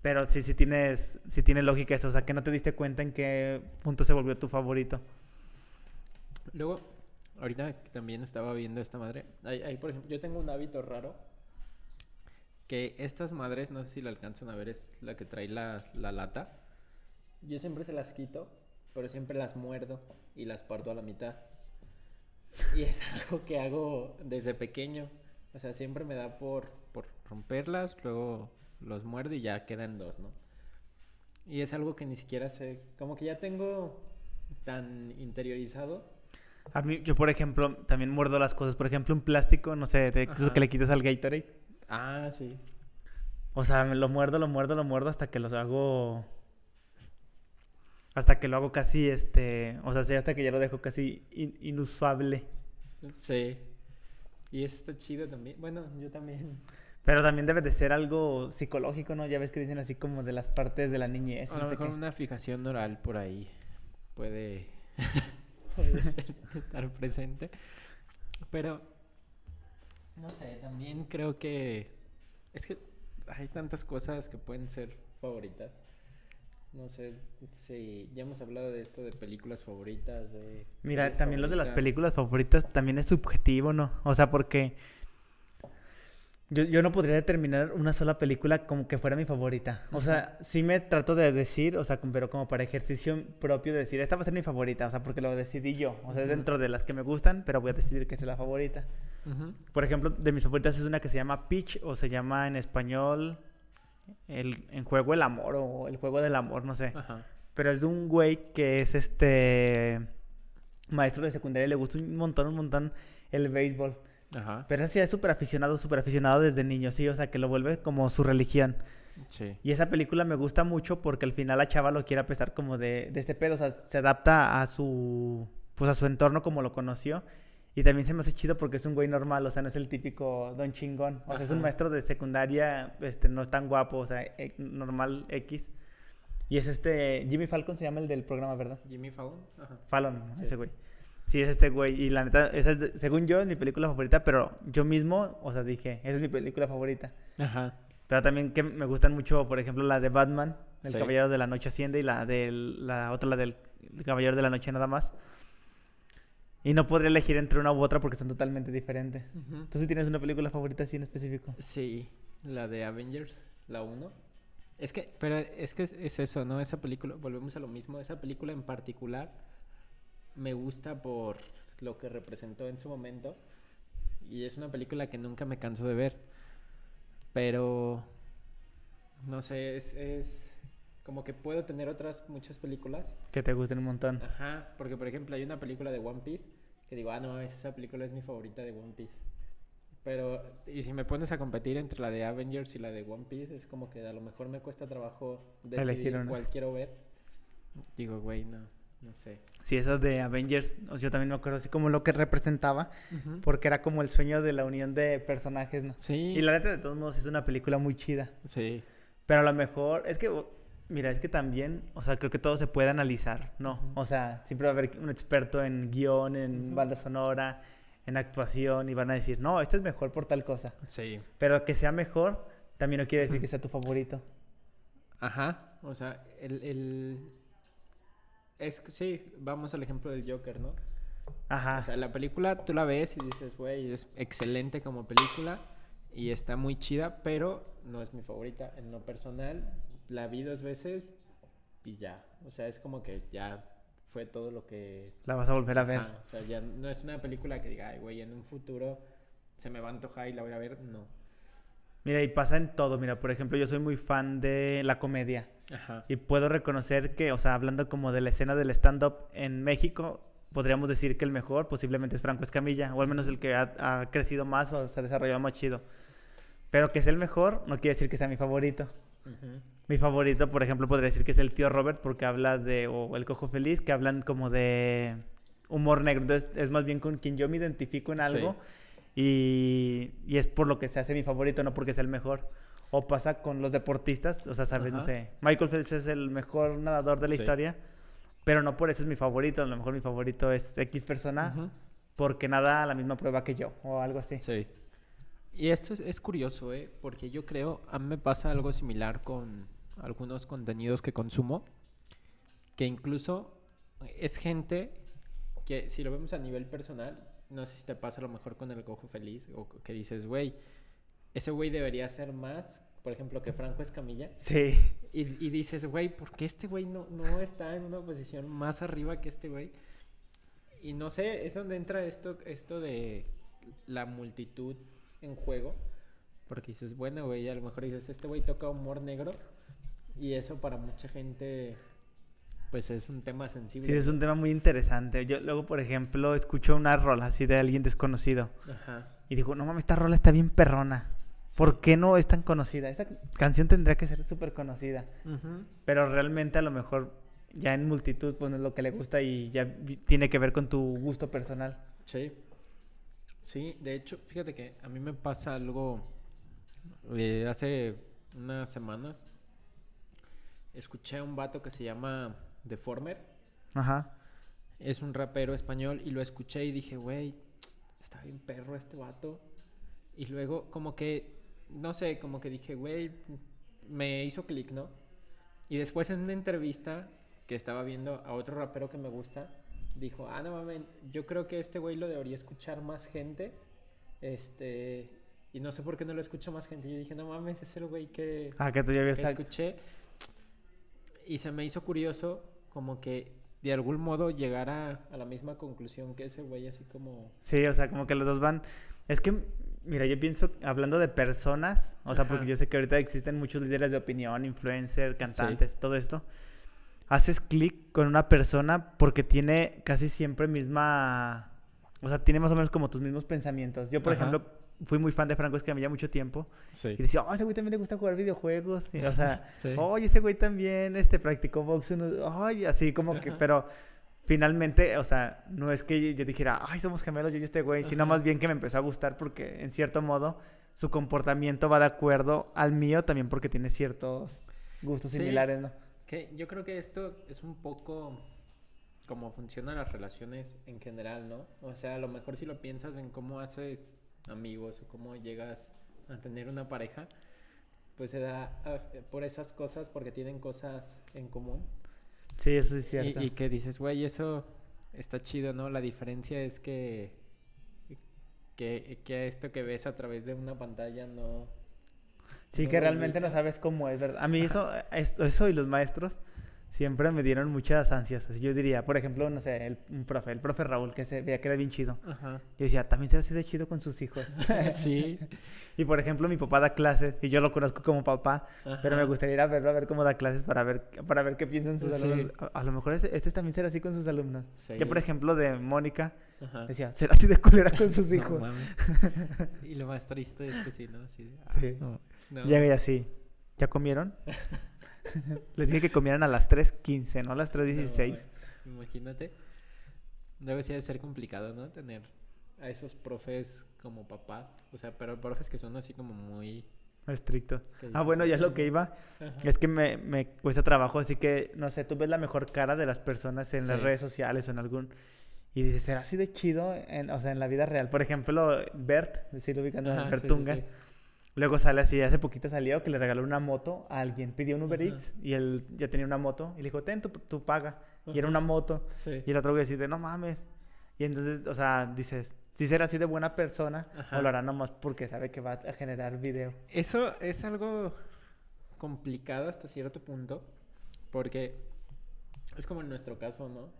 Pero sí, sí tienes, sí tiene lógica eso. O sea, que no te diste cuenta en qué punto se volvió tu favorito. Luego, ahorita que también estaba viendo esta madre. Hay, hay, por ejemplo, yo tengo un hábito raro. Que estas madres, no sé si la alcanzan a ver, es la que trae la, la lata. Yo siempre se las quito, pero siempre las muerdo y las parto a la mitad. Y es algo que hago desde pequeño. O sea, siempre me da por, por romperlas, luego los muerdo y ya quedan dos, ¿no? Y es algo que ni siquiera sé, como que ya tengo tan interiorizado A mí, yo, por ejemplo, también muerdo las cosas. Por ejemplo, un plástico, no sé, Ajá. que le quitas al Gatorade. Ah, sí. O sea, me lo muerdo, lo muerdo, lo muerdo hasta que los hago. Hasta que lo hago casi, este. O sea, sí, hasta que ya lo dejo casi in- inusable. Sí. Y eso está chido también. Bueno, yo también. Pero también debe de ser algo psicológico, ¿no? Ya ves que dicen así como de las partes de la niñez. A lo mejor una fijación oral por ahí puede, puede ser estar presente. Pero, no sé, también creo que es que hay tantas cosas que pueden ser favoritas. No sé si ya hemos hablado de esto de películas favoritas. De Mira, también lo de las películas favoritas también es subjetivo, ¿no? O sea, porque yo, yo no podría determinar una sola película como que fuera mi favorita. O sea, sí me trato de decir, o sea, pero como para ejercicio propio de decir, esta va a ser mi favorita, o sea, porque lo decidí yo. O sea, dentro de las que me gustan, pero voy a decidir que es la favorita. Por ejemplo, de mis favoritas es una que se llama Peach, o se llama en español el, en juego el amor, o el juego del amor, no sé. Pero es de un güey que es este maestro de secundaria y le gusta un montón, un montón el béisbol. Ajá. Pero así es súper aficionado, súper aficionado desde niño, sí, o sea, que lo vuelve como su religión. Sí. Y esa película me gusta mucho porque al final la chava lo quiere a pesar como de, de ese pedo, o sea, se adapta a su, pues a su entorno como lo conoció. Y también se me hace chido porque es un güey normal, o sea, no es el típico don chingón. O sea, es un maestro de secundaria, este, no es tan guapo, o sea, e- normal X. Y es este, Jimmy Falcon se llama el del programa, ¿verdad? Jimmy Fallon. Ajá. Fallon, Sí. ese güey. Sí, es este güey. Y la neta, esa es de- según yo, es mi película favorita, pero yo mismo, o sea, dije, esa es mi película favorita. Ajá. Pero también que me gustan mucho, por ejemplo, la de Batman, El Sí. Caballero de la Noche Asciende, y la del, la otra, la del Caballero de la Noche nada más. Y no podría elegir entre una u otra porque son totalmente diferentes. Ujú. ¿Tú sí tienes una película favorita así en específico? Sí, la de Avengers, la 1. Es que, pero es que es, es eso, ¿no? Esa película, volvemos a lo mismo, esa película en particular me gusta por lo que representó en su momento y es una película que nunca me canso de ver, pero no sé, es, es como que puedo tener otras muchas películas Que te gusten un montón. Ajá, porque por ejemplo hay una película de One Piece que digo, ah, no, mames, esa película es mi favorita de One Piece. Pero, y si me pones a competir entre la de Avengers y la de One Piece, es como que a lo mejor me cuesta trabajo Elegir decidir una. cuál quiero ver. Digo, güey, no, no sé. Sí, esas de Avengers, yo también me acuerdo así como lo que representaba, porque era como el sueño de la unión de personajes, ¿no? Sí, Y la neta, de todos modos, es una película muy chida. sí, Pero a lo mejor, es que, mira, es que también, o sea, creo que todo se puede analizar, ¿no? O sea, siempre va a haber un experto en guion, en banda sonora, en actuación, y van a decir, no, esto es mejor por tal cosa. sí. Pero que sea mejor también no quiere decir que sea tu favorito. Ajá, o sea, el, el... Es, que sí, vamos al ejemplo del Joker, ¿no? Ajá. O sea, la película tú la ves y dices, güey, es excelente como película y está muy chida, pero no es mi favorita. En lo personal, la vi dos veces y ya. O sea, es como que ya fue todo lo que... La vas a volver a ver. Ajá, o sea, ya no es una película que diga, ay, güey, en un futuro se me va a antojar y la voy a ver. No. Mira, y pasa en todo. Mira, por ejemplo, yo soy muy fan de la comedia. Ajá. Y puedo reconocer que, o sea, hablando como de la escena del stand-up en México, podríamos decir que el mejor posiblemente es Franco Escamilla, o al menos el que ha, ha crecido más o se ha desarrollado más chido. Pero que es el mejor no quiere decir que sea mi favorito. Mi favorito, por ejemplo, podría decir que es el tío Robert porque habla de, o el cojo feliz, que hablan como de humor negro. Entonces es más bien con quien yo me identifico en algo y, y es por lo que se hace mi favorito, no porque sea el mejor. O pasa con los deportistas, o sea, sabes, no Ajá. sé, Michael Phelps es el mejor nadador de la Sí. historia, pero no por eso es mi favorito, a lo mejor mi favorito es X persona porque nada a la misma prueba que yo o algo así. Sí. Y esto es, es curioso, ¿eh? Porque yo creo, a mí me pasa algo similar con algunos contenidos que consumo, que incluso es gente que si lo vemos a nivel personal, no sé si te pasa a lo mejor con el cojo feliz, o que dices, güey, ese güey debería ser más, por ejemplo, que Franco Escamilla. Sí, Y, y dices, güey, ¿por qué este güey no, no está en una posición más arriba que este güey? Y no sé, es donde entra esto, esto de la multitud en juego. Porque dices, bueno, güey, a lo mejor dices, este güey toca humor negro. Y eso para mucha gente, pues es un tema sensible. sí, es un tema muy interesante. Yo luego, por ejemplo, escucho una rola así de alguien desconocido. Ajá. Y digo, no mames, esta rola está bien perrona. ¿Por qué no es tan conocida? Esa canción tendría que ser súper conocida. Pero realmente a lo mejor ya en multitud pues no es lo que le gusta y ya tiene que ver con tu gusto personal. Sí. Sí, de hecho, fíjate que a mí me pasa algo eh, hace unas semanas. Escuché a un vato que se llama Deformer. Ajá. Es un rapero español y lo escuché y dije, güey, está bien perro este vato. Y luego como que, no sé, como que dije, güey, me hizo clic, ¿no? Y después en una entrevista que estaba viendo a otro rapero que me gusta, dijo, ah, no mames, yo creo que este güey lo debería escuchar más gente. Este, y no sé por qué no lo escucha más gente. Yo dije, no mames, es el güey que, Ah, que tú ya habías... que escuché y se me hizo curioso como que de algún modo llegara a la misma conclusión que ese güey así como Sí, o sea, como que los dos van... Es que, mira, yo pienso, hablando de personas, o sea, porque Ajá. yo sé que ahorita existen muchos líderes de opinión, influencer, cantantes, todo esto. Haces clic con una persona porque tiene casi siempre misma... O sea, tiene más o menos como tus mismos pensamientos. Yo, por Ajá. ejemplo, fui muy fan de Franco Escamilla mucho tiempo. sí Y decía, oh, ese güey también le gusta jugar videojuegos. Y, o sea, Sí. oye, ese güey también este, practicó box. uno- Ay, así como que, Ajá. pero finalmente, o sea, no es que yo dijera, ay, somos gemelos yo y este güey, sino más bien que me empezó a gustar porque, en cierto modo, su comportamiento va de acuerdo al mío también porque tiene ciertos gustos Sí. similares, ¿no? que yo creo que esto es un poco como funcionan las relaciones en general no o sea a lo mejor si lo piensas en cómo haces amigos o cómo llegas a tener una pareja pues se da por esas cosas porque tienen cosas en común Sí, eso es Y- cierto. Y, que dices, güey, eso está chido, ¿no? La diferencia es que, que, que esto que ves a través de una pantalla no... Sí, no que realmente no sabes cómo es, ¿verdad? A mí eso, es- eso y los maestros siempre me dieron muchas ansias. Así yo diría, por ejemplo, no sé, el, un profe, el profe Raúl, que se veía que era bien chido. Ajá. Yo decía, también se hace de chido con sus hijos. sí. Y por ejemplo, mi papá da clases y yo lo conozco como papá, pero me Ajá. gustaría ir a verlo, a ver cómo da clases para ver, para ver qué piensan sus Sí. alumnos. A, a lo mejor este, este también será así con sus alumnos. Sí. Yo, por ejemplo, de Mónica, Ajá. decía, será así de culera con sus No hijos. mames. y lo más triste es que sí, ¿no? Así de, ah, Sí. no, no. Llega y así, ¿ya comieron? Les dije que comieran a las 3.15, no a las No 3.16. mames. Imagínate. Debe ser de ser complicado, ¿no? Tener a esos profes como papás. O sea, pero profes que son así como muy... Estricto. que Ah, bueno, ya "Ay, lo que iba Ajá. es que me, me cuesta trabajo, así que, no sé, tú ves la mejor cara de las personas en las Sí. redes sociales o en algún... Y dices, ¿será así de chido? En, o sea, en la vida real. Por ejemplo, Bert, decirlo ubicando, Ajá, sí, sí, Bertunga. sí. Luego sale así, hace poquito salió que le regaló una moto a alguien. Pidió un Uber. Eats y él ya tenía una moto. Y le dijo, ten, tu, tu paga. Y era una moto. Sí. Y el otro güey decide, no mames. Y entonces, o sea, dices, si será así de buena persona Ajá. o lo hará nomás porque sabe que va a generar video. Eso es algo complicado hasta cierto punto, porque es como en nuestro caso, ¿no?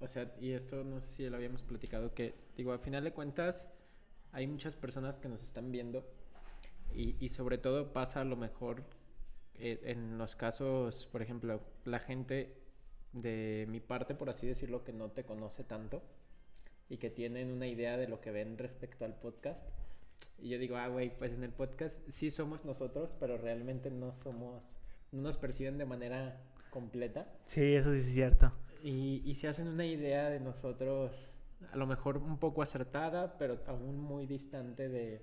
O sea, y esto no sé si lo habíamos platicado, que digo, al final de cuentas hay muchas personas que nos están viendo y, y sobre todo pasa a lo mejor eh, en los casos, por ejemplo, la gente de mi parte, por así decirlo, que no te conoce tanto y que tienen una idea de lo que ven respecto al podcast. Y yo digo, ah, güey, pues en el podcast sí somos nosotros, pero realmente no somos, no nos perciben de manera completa. Sí, eso sí es cierto. Y, y se hacen una idea de nosotros, a lo mejor un poco acertada, pero aún muy distante de,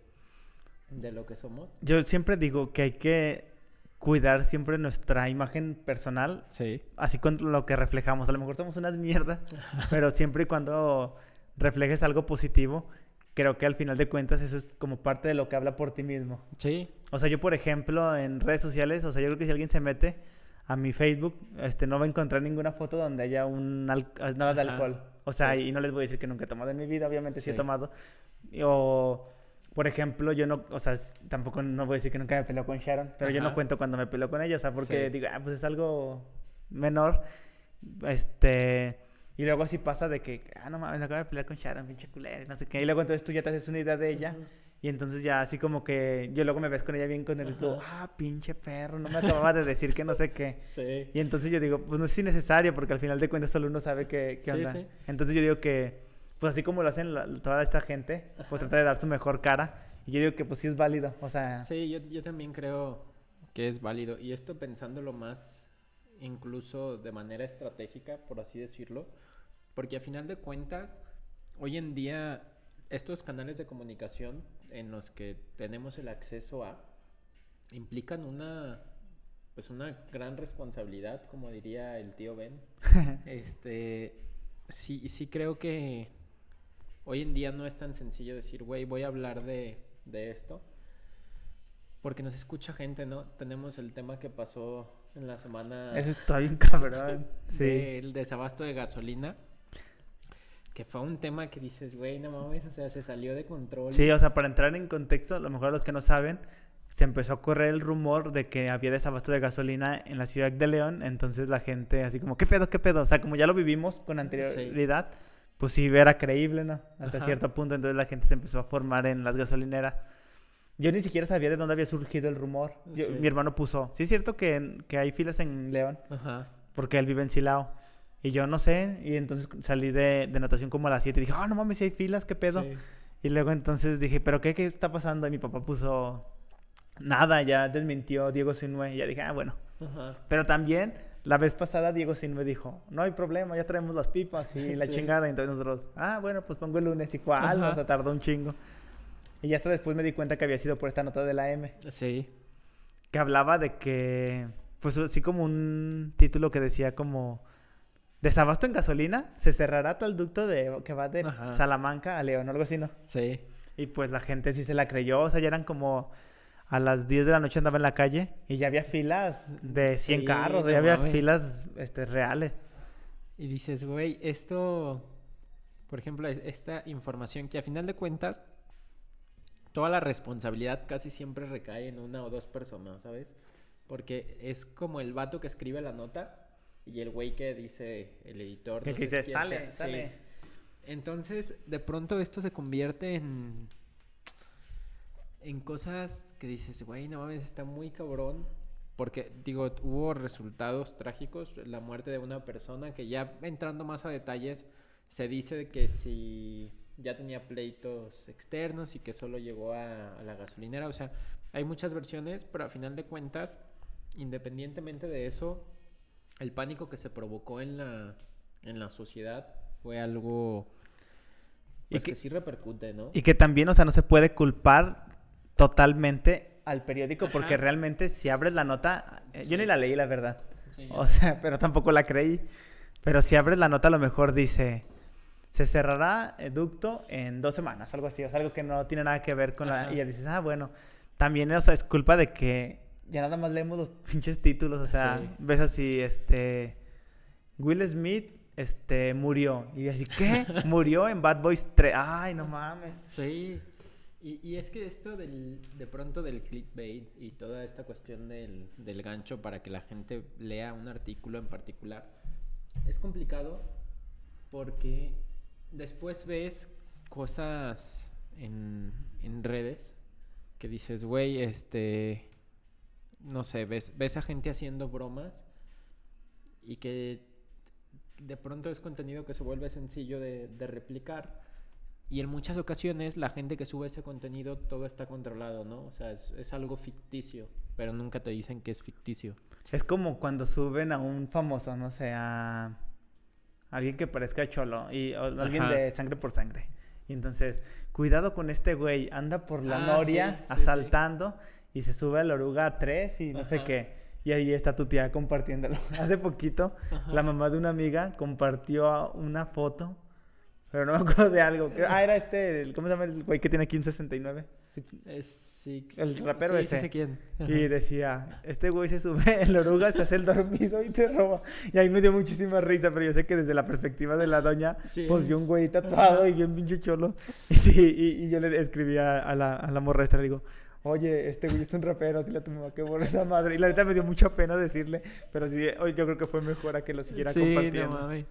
de lo que somos. Yo siempre digo que hay que cuidar siempre nuestra imagen personal, Sí. así con lo que reflejamos. A lo mejor somos unas mierdas, pero siempre y cuando reflejes algo positivo, creo que al final de cuentas eso es como parte de lo que habla por ti mismo. Sí. O sea, yo por ejemplo en redes sociales, o sea, yo creo que si alguien se mete a mi Facebook, este, no va a encontrar ninguna foto donde haya un nada de alcohol. O sea, sí. y no les voy a decir que nunca he tomado en mi vida, obviamente sí, he Sí. tomado. Y- O, por ejemplo, yo no, o sea, tampoco no voy a decir que nunca me peleó con Sharon, pero yo no Ajá. cuento cuando me peleo con ella, o sea, porque Sí. digo, ah, pues es algo menor. Este, y luego así pasa de que, ah, no mames, acabo de pelear con Sharon, pinche culera, y no sé qué. Y luego entonces tú ya te haces una idea de ella. Y entonces ya así como que yo luego me ves con ella bien con él y tú, ah, pinche perro, no me acababa de decir que no sé qué. Sí. Y entonces yo digo, pues no es innecesario porque al final de cuentas solo uno sabe qué, qué Sí, onda. sí. Entonces yo digo que, pues así como lo hacen la- toda esta gente, pues trata de dar su mejor cara. Y yo digo que pues sí es válido, o sea, Sí, yo, yo también creo que es válido. Y esto pensándolo más, incluso de manera estratégica, por así decirlo. Porque a final de cuentas, hoy en día, estos canales de comunicación en los que tenemos el acceso a, implican una, pues una gran responsabilidad, como diría el tío Ben. este, sí, sí creo que hoy en día no es tan sencillo decir, güey, voy a hablar de, de esto. Porque nos escucha gente, ¿no? Tenemos el tema que pasó en la semana eso está bien cabrón. Sí. del desabasto de gasolina. Que fue un tema que dices, güey, no mames, o sea, se salió de control. Sí, o sea, para entrar en contexto, a lo mejor los que no saben, se empezó a correr el rumor de que había desabasto de gasolina en la ciudad de León, entonces la gente así como, ¿qué pedo, qué pedo? O sea, como ya lo vivimos con anterioridad, pues sí era creíble, ¿no? Hasta Ajá. cierto punto, entonces la gente se empezó a formar en las gasolineras. Yo ni siquiera sabía de dónde había surgido el rumor. Yo- Sí. Mi hermano puso, sí es cierto que, que hay filas en León, Ajá. porque él vive en Silao. Y yo no sé, y entonces salí de, de natación como a las 7 y dije, ah, no mames, si hay filas, ¿qué pedo? Sí. Y luego entonces dije, ¿pero qué, qué está pasando? Y mi papá puso, nada, ya desmintió Diego Sinue. Y ya dije, ah, bueno. Ajá. Pero también, la vez pasada Diego Sinue dijo, no hay problema, ya traemos las pipas y la Sí. chingada. Y entonces nosotros, ah, bueno, pues pongo el lunes. ¿Y cuál? Ajá. O sea, tardó un chingo. Y ya hasta después me di cuenta que había sido por esta nota de la M, Sí. que hablaba de que, pues así como un título que decía como... Desabasto en gasolina, se cerrará tal ducto de, que va de Ajá. Salamanca a León, algo así, ¿no? Sí. Y pues la gente sí se la creyó, o sea, ya eran como a las 10 de la noche andaba en la calle y ya había filas de 100 Sí, carros, ya había mames. filas este, reales. Y dices, güey, esto, por ejemplo, es- esta información que a final de cuentas, toda la responsabilidad casi siempre recae en una o dos personas, ¿sabes? Porque es como el vato que escribe la nota y el güey que dice, el editor. Que no sé dice, sale, sea". Sí. sale. Entonces, de pronto esto se convierte en. En cosas que dices, güey, no mames, está muy cabrón. Porque, digo, hubo resultados trágicos. La muerte de una persona que ya entrando más a detalles, se dice que si ya tenía pleitos externos y que solo llegó a, a la gasolinera. O sea, hay muchas versiones, pero a final de cuentas, independientemente de eso, el pánico que se provocó en la, en la sociedad fue algo Y pues, que- que sí repercute, ¿no? Y que también, o sea, no se puede culpar totalmente al periódico porque realmente si abres la nota, eh, yo ni la leí, la verdad. Sí, O sea, pero tampoco la creí. Pero si abres la nota, a lo mejor dice, se cerrará el ducto en dos semanas, algo así. O sea, algo que no tiene nada que ver con la... Y ya dices, ah, bueno. también, o sea, es culpa de que ya nada más leemos los pinches títulos, o sea, Sí. ves así, este, Will Smith, este, murió. Y así, ¿qué? Murió en Bad Boys 3. Ay, no mames. Sí. Y, es que esto del, de pronto del clickbait y toda esta cuestión del, del gancho para que la gente lea un artículo en particular es complicado porque después ves cosas en, en redes que dices, güey, este, no sé, ves, ves a gente haciendo bromas y que de pronto es contenido que se vuelve sencillo de, de replicar. Y en muchas ocasiones la gente que sube ese contenido todo está controlado, ¿no? O sea, es, es algo ficticio, pero nunca te dicen que es ficticio. Es como cuando suben a un famoso, no sé, a alguien que parezca cholo y o alguien Ajá. de sangre por sangre. Y entonces, cuidado con este güey, anda por la Ah, noria sí, sí, sí. asaltando y se sube a la oruga 3 y no sé Ajá. qué. Y ahí está tu tía compartiéndolo. Hace poquito, la mamá de una amiga compartió una foto, pero no me acuerdo de algo. Ah, era este, el- ¿cómo se llama el güey que tiene aquí un 69? Sí, Es Six. El rapero sí, sí ese. sé quién. Y decía, este güey se sube en la oruga, se hace el dormido y te roba. Y ahí me dio muchísima risa, pero yo sé que desde la perspectiva de la doña, Sí, pues vio un güey tatuado y bien pinche cholo. Y sí, y, y yo le escribí a, a la, a la morra esta, le digo, oye, este güey es un rapero, dile a tu mamá que borre esa madre. Y la neta me dio mucha pena decirle, pero sí, yo creo que fue mejor a que lo siguiera Sí, no compartiendo.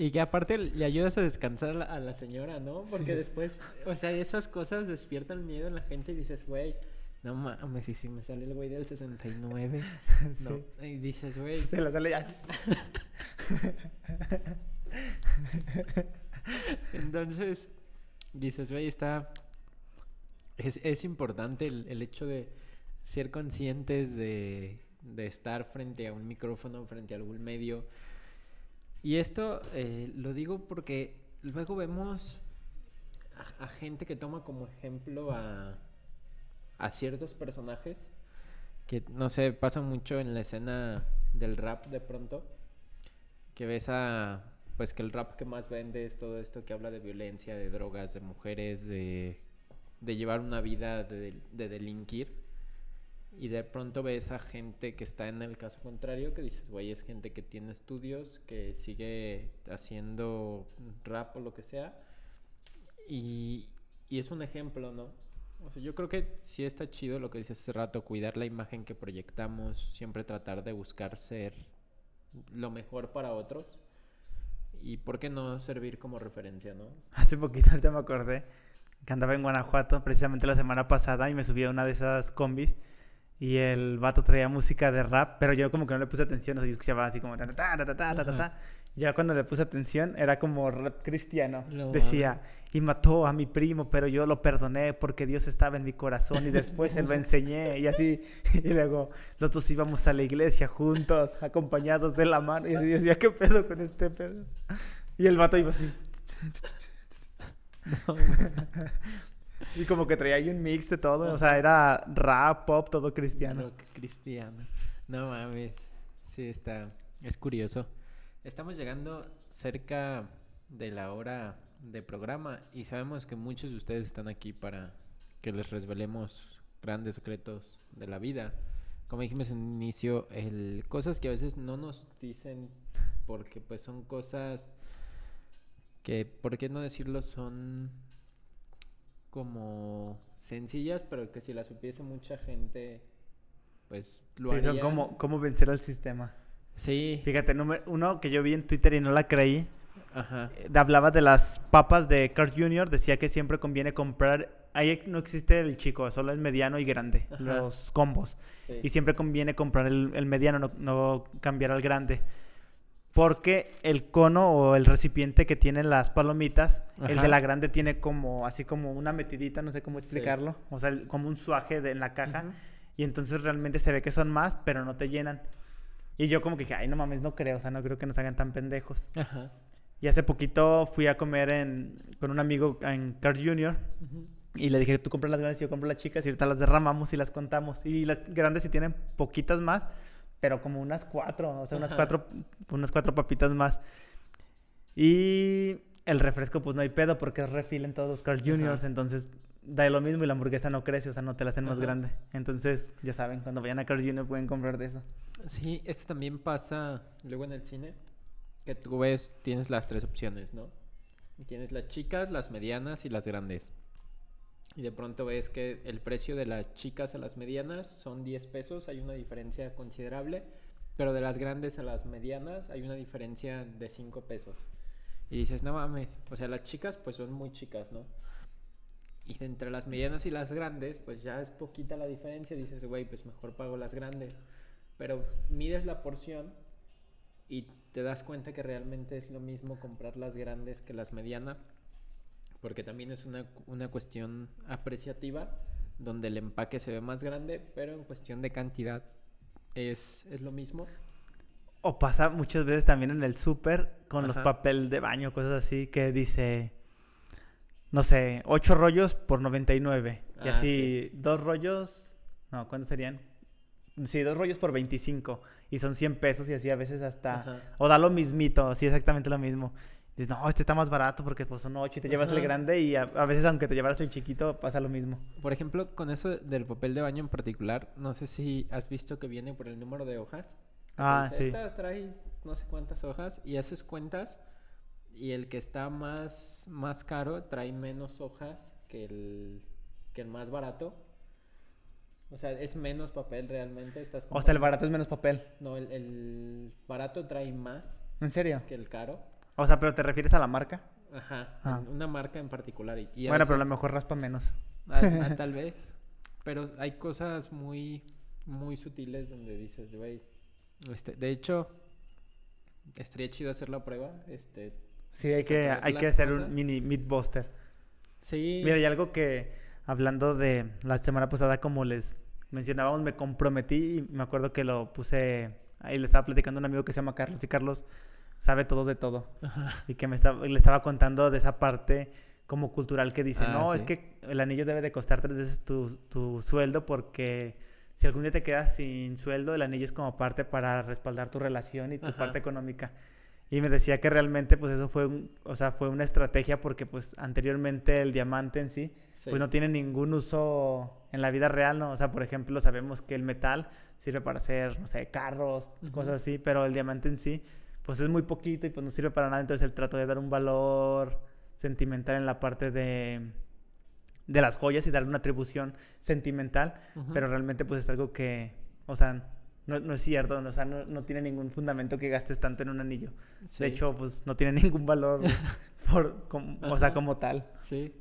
Y que aparte le ayudas a descansar a la, señora, ¿no? Porque después, o sea, esas cosas despiertan miedo en la gente y dices, güey, no mames, y si me sale el güey del 69, no. Sí. Y dices, güey, Se la sale ya. entonces, dices, güey, está... Es, es importante el, el hecho de ser conscientes de, de estar frente a un micrófono, frente a algún medio. Y esto eh, lo digo porque luego vemos a, a gente que toma como ejemplo a, ciertos personajes que, no sé, pasa mucho en la escena del rap de pronto, que ves a, pues que el rap que más vende es todo esto que habla de violencia, de drogas, de mujeres, de, de llevar una vida de, de delinquir. Y de pronto ves a gente que está en el caso contrario, que dices, güey, es gente que tiene estudios, que sigue haciendo rap o lo que sea. Y, y es un ejemplo, ¿no? O sea, yo creo que sí está chido lo que dices hace rato, cuidar la imagen que proyectamos, siempre tratar de buscar ser lo mejor para otros. Y por qué no servir como referencia, ¿no? Hace poquito, ahorita me acordé que andaba en Guanajuato precisamente la semana pasada y me subí a una de esas combis y el vato traía música de rap, pero yo como que no le puse atención, o sea, yo escuchaba así como ta ta ta ta ta ta ta. ta. Ya cuando le puse atención era como rap cristiano. Decía, y mató a mi primo, pero yo lo perdoné porque Dios estaba en mi corazón y después se lo enseñé y así. Y luego los dos íbamos a la iglesia juntos, acompañados de la mano. Y así decía, ¿qué pedo con este pedo? Y el vato iba así. No, y como que traía ahí un mix de todo, o sea, era rap, pop, todo cristiano. Rock cristiano. No mames. Sí, está. Es curioso. Estamos llegando cerca de la hora de programa y sabemos que muchos de ustedes están aquí para que les revelemos grandes secretos de la vida. Como dijimos en un inicio, el, cosas que a veces no nos dicen porque pues son cosas que, ¿por qué no decirlo? Son como sencillas, pero que si las supiese mucha gente, pues lo Sí, son como, como vencer al sistema. Sí, Fíjate, número- uno que yo vi en Twitter y no la creí, ajá. eh, hablaba de las papas de Carl Jr., decía que siempre conviene comprar, ahí no existe el chico, solo el mediano y grande, Ajá. los combos. sí. Y siempre conviene comprar el, el mediano, no, no cambiar al grande. Porque el cono o el recipiente que tienen las palomitas, el de la grande tiene como, así como una metidita, no sé cómo Sí. explicarlo. O sea, el- como un suaje de, en la caja. Y entonces realmente se ve que son más, pero no te llenan. Y yo como que dije, ay, no mames, no creo, o sea, no creo que nos hagan tan pendejos. Ajá. Y hace poquito fui a comer en, con un amigo en Carl Jr. Y le dije, tú compras las grandes y yo compro las chicas y ahorita las derramamos y las contamos. Y las grandes sí tienen poquitas más, pero como unas cuatro, o sea, unas cuatro, unas cuatro papitas más. Y el refresco pues no hay pedo porque es refill en todos los Carl Juniors, entonces da lo mismo y la hamburguesa no crece, o sea, no te la hacen más Ajá. grande. Entonces, ya saben, cuando vayan a Carl Jr. pueden comprar de eso. Sí, esto también pasa luego en el cine, que tú ves, tienes las tres opciones, ¿no? Y Tienes las chicas, las medianas y las grandes. Y de pronto ves que el precio de las chicas a las medianas son 10 pesos, hay una diferencia considerable, pero de las grandes a las medianas hay una diferencia de 5 pesos. Y dices, no mames, o sea, las chicas pues son muy chicas, ¿no? Y entre las medianas y las grandes, pues ya es poquita la diferencia, dices, güey, pues mejor pago las grandes. Pero mides la porción y te das cuenta que realmente es lo mismo comprar las grandes que las medianas, porque también es una, una cuestión apreciativa, donde el empaque se ve más grande, pero en cuestión de cantidad es, es lo mismo. O pasa muchas veces también en el súper con los papel de baño, cosas así, que dice, no sé, 8 rollos por 99. y Ah, así, dos rollos, no, ¿cuántos serían? Sí, dos rollos por 25. Y son 100 pesos y así a veces hasta... Ajá. O da lo mismito, así exactamente lo mismo. Dices, no, este está más barato porque pues son 8 y te llevas el grande y a, a veces aunque te llevaras el chiquito pasa lo mismo. Por ejemplo, con eso del papel de baño en particular, no sé si has visto que viene por el número de hojas. Ah, sí. Esta trae no sé cuántas hojas y haces cuentas y el que está más, más caro trae menos hojas que el, que el más barato. O sea, es menos papel realmente. Estás O sea, el barato es menos papel. No, el, el barato trae más ¿En serio? que el caro. O sea, pero te refieres a la marca. Ajá, Ah. una marca en particular. Y, y a bueno, pero a lo mejor raspa menos. Tal vez. Pero hay cosas muy, muy sutiles donde dices, güey. Este, de hecho, estaría chido hacer la prueba. Este, Sí, hay que, hay que hacer cosas. un mini Meatbuster. sí. Mira, y algo que hablando de la semana pasada, como les mencionábamos, me comprometí y me acuerdo que lo puse ahí, le estaba platicando a un amigo que se llama Carlos y Carlos sabe todo de todo. Ajá. Y que me estaba, le estaba contando de esa parte como cultural que dice, Ah, no, es sí. que el anillo debe de costar tres veces tu, tu sueldo porque si algún día te quedas sin sueldo, el anillo es como parte para respaldar tu relación y tu Ajá. parte económica. Y me decía que realmente pues eso fue, un- o sea, fue una estrategia porque pues anteriormente el diamante en sí Sí. pues no tiene ningún uso en la vida real, ¿no? O sea, por ejemplo, sabemos que el metal sirve para hacer, no sé, carros, Ujú. cosas así, pero el diamante en sí, pues es muy poquito y pues no sirve para nada, entonces él trató de dar un valor sentimental en la parte de, de las joyas y darle una atribución sentimental, Ujú. pero realmente pues es algo que, o sea, no, no es cierto, o sea, no, no tiene ningún fundamento que gastes tanto en un anillo. Sí. De hecho, pues no tiene ningún valor, por, com- o sea, como tal. Sí.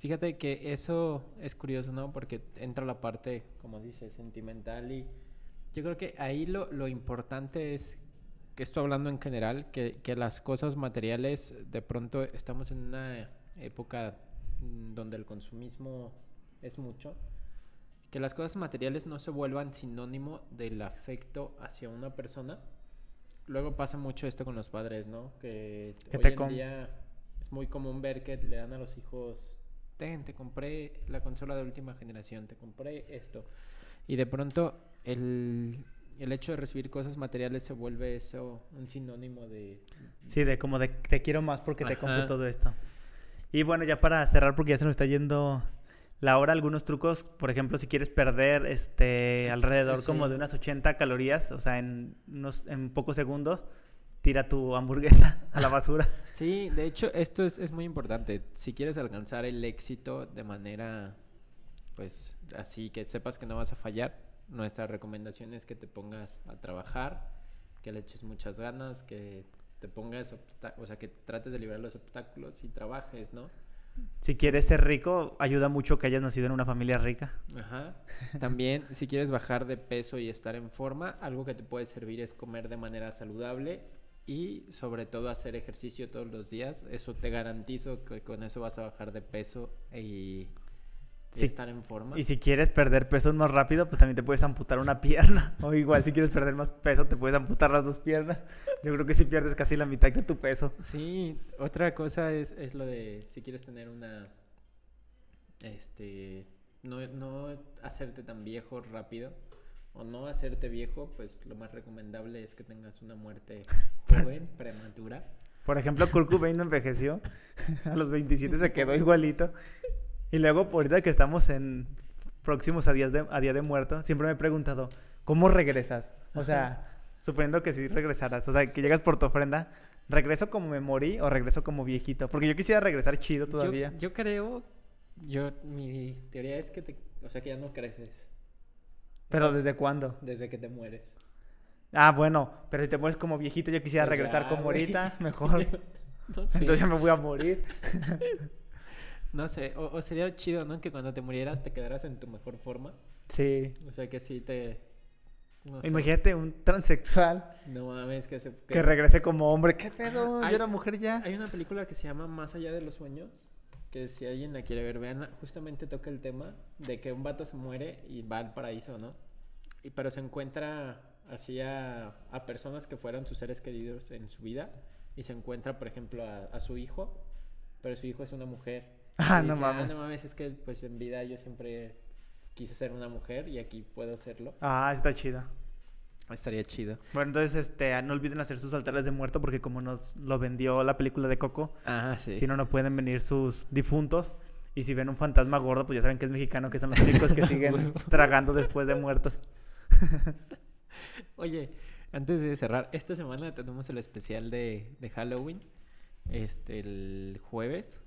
Fíjate que eso es curioso, ¿no? Porque entra la parte, como dices, sentimental y yo creo que ahí lo, lo importante es, que estoy hablando en general, que, que las cosas materiales, de pronto estamos en una época mm, donde el consumismo es mucho, que las cosas materiales no se vuelvan sinónimo del afecto hacia una persona. Luego pasa mucho esto con los padres, ¿no? Que, Que hoy te en día es muy común ver que le dan a los hijos, ten, te compré la consola de última generación, te compré esto. Y de pronto el, el hecho de recibir cosas materiales se vuelve eso un sinónimo de... Sí, de como de te quiero más porque te compro todo esto. Y bueno, ya para cerrar, porque ya se nos está yendo la hora, algunos trucos, por ejemplo, si quieres perder este alrededor como de unas 80 calorías, o sea, en, unos, en pocos segundos, tira tu hamburguesa a la basura. Sí, de hecho esto es, es muy importante. Si quieres alcanzar el éxito de manera, pues así que sepas que no vas a fallar, nuestra recomendación es que te pongas a trabajar, que le eches muchas ganas, que te pongas, o sea, que trates de liberar los obstáculos y trabajes, ¿no? Si quieres ser rico, ayuda mucho que hayas nacido en una familia rica. Ajá. También, si quieres bajar de peso y estar en forma, algo que te puede servir es comer de manera saludable y sobre todo hacer ejercicio todos los días. Eso te garantizo que con eso vas a bajar de peso y, Sí. estar en forma. Y si quieres perder peso más rápido, pues también te puedes amputar una pierna. O igual, si quieres perder más peso, te puedes amputar las dos piernas. Yo creo que si pierdes casi la mitad de tu peso. Sí, otra cosa es, es lo de si quieres tener una, este, no, no hacerte tan viejo rápido o no hacerte viejo, pues lo más recomendable es que tengas una muerte joven, prematura. Por ejemplo, Kurt Cobain no envejeció. A los 27 se quedó igualito. Y luego, ahorita que estamos en próximos a, días de, a Día de Muerto, siempre me he preguntado, ¿cómo regresas? O sea, suponiendo que si regresaras, o sea, que llegas por tu ofrenda, ¿regreso como me morí o regreso como viejito? Porque yo quisiera regresar chido todavía. Yo, creo, yo, mi teoría es que te, o sea, que ya no creces Pero ¿desde cuándo? desde que te mueres. Ah, bueno, pero si te mueres como viejito, yo quisiera Pues regresar ya, como güey. ahorita, mejor. No Entonces ya me voy a morir. no sé, o, o sería chido, ¿no? Que cuando te murieras te quedaras en tu mejor forma. Sí. O sea, que sí te... no sé. Imagínate un transexual No mames, que se... que regrese como hombre. ¿Qué pedo? Hay- Yo era mujer ya. Hay una película que se llama Más allá de los sueños, que si alguien la quiere ver, vean, justamente toca el tema de que un vato se muere y va al paraíso, ¿no? Y, pero se encuentra así a, a personas que fueron sus seres queridos en su vida y se encuentra, por ejemplo, a, a su hijo, pero su hijo es una mujer. Ah, no dice, mames. no mames, es que pues en vida yo siempre quise ser una mujer y aquí puedo serlo. Ah, está chido. Estaría chido. Bueno, entonces este, no olviden hacer sus altares de muerto porque como nos lo vendió la película de Coco, Ah, sí. si no, no pueden venir sus difuntos. Y si ven un fantasma gordo, pues ya saben que es mexicano, que son los únicos que siguen tragando después de muertos. Oye, antes de cerrar, esta semana tenemos el especial de, de Halloween. Este, el jueves.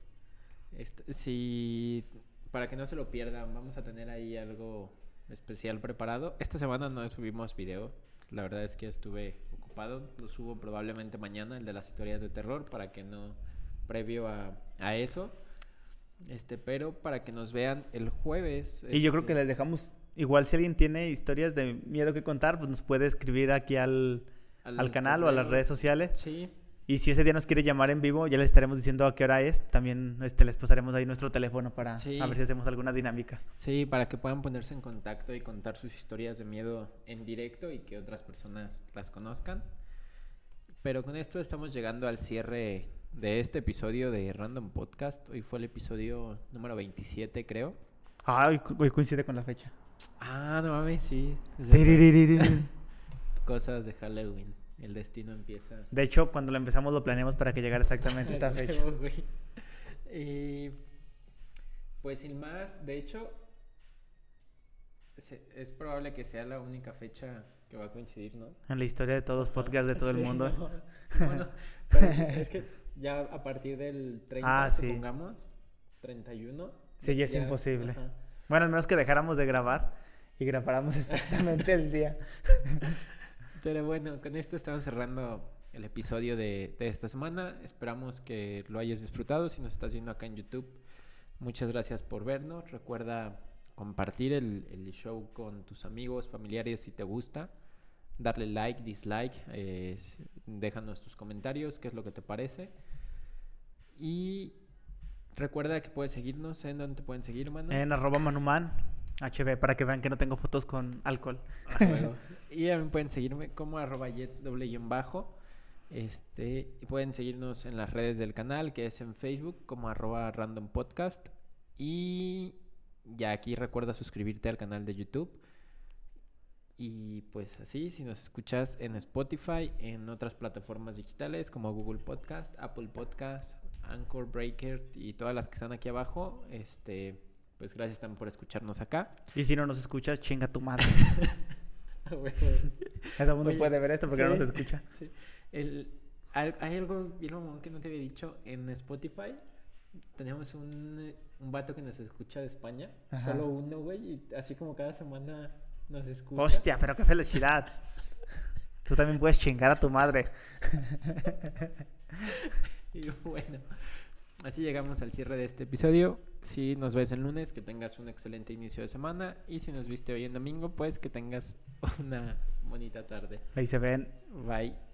Este, si, para que no se lo pierdan, vamos a tener ahí algo especial preparado. Esta semana no subimos video. La verdad es que estuve ocupado. Lo subo probablemente mañana, el de las historias de terror, para que no. previo a, a eso. Este, pero para que nos vean el jueves. Y yo creo este, que les dejamos, igual si alguien tiene historias de miedo que contar, pues nos puede escribir aquí al, al canal o a las redes sociales. Sí, Y si ese día nos quiere llamar en vivo, ya les estaremos diciendo a qué hora es. También este, les pasaremos ahí nuestro teléfono para Sí. a ver si hacemos alguna dinámica. Sí, para que puedan ponerse en contacto y contar sus historias de miedo en directo y que otras personas las conozcan. Pero con esto estamos llegando al cierre de este episodio de Random Podcast. Hoy fue el episodio número 27, creo. Ah, hoy, co- hoy coincide con la fecha. Ah, no mames, sí. Cosas de Halloween. El destino empieza. De hecho, cuando lo empezamos lo planeamos para que llegara exactamente esta fecha. Y pues sin más, de hecho, es probable que sea la única fecha que va a coincidir, ¿no? En la historia de todos los podcasts de todo el Sí, mundo. no, no, no, pero sí, es que ya a partir del 30, Ah, sí. supongamos, 31. Sí, ya es imposible. ajá. Bueno, al menos que dejáramos de grabar y grabáramos exactamente el día. Pero bueno, con esto estamos cerrando el episodio de, de esta semana. Esperamos que lo hayas disfrutado. Si nos estás viendo acá en YouTube, muchas gracias por vernos. Recuerda compartir el, el show con tus amigos, familiares si te gusta. Darle like, dislike. eh, déjanos tus comentarios, qué es lo que te parece. Y recuerda que puedes seguirnos. ¿En dónde te pueden seguir, mano? En arroba manuman HB para que vean que no tengo fotos con alcohol. A huevo. y también pueden seguirme como arroba jets doble guion bajo. Este, y pueden seguirnos en las redes del canal, que es en Facebook como arroba random podcast. Y ya aquí recuerda suscribirte al canal de YouTube. Y pues así, si nos escuchas en Spotify, en otras plataformas digitales como Google Podcast, Apple Podcast, Anchor Breaker y todas las que están aquí abajo, este, pues gracias también por escucharnos acá. Y si no nos escuchas, chinga tu madre. A huevo. Todo mundo Oye, puede ver esto porque no sí, nos escucha. sí. El, al- hay algo bien mamón que no te había dicho. En Spotify tenemos un, un vato que nos escucha de España. Ajá. Solo uno, güey. Y así como cada semana nos escucha. Hostia, pero qué felicidad. Tú también puedes chingar a tu madre. Y bueno, así llegamos al cierre de este episodio. Si nos ves el lunes, que tengas un excelente inicio de semana. Y si nos viste hoy en domingo, pues que tengas una bonita tarde. Ahí se ven. Bye.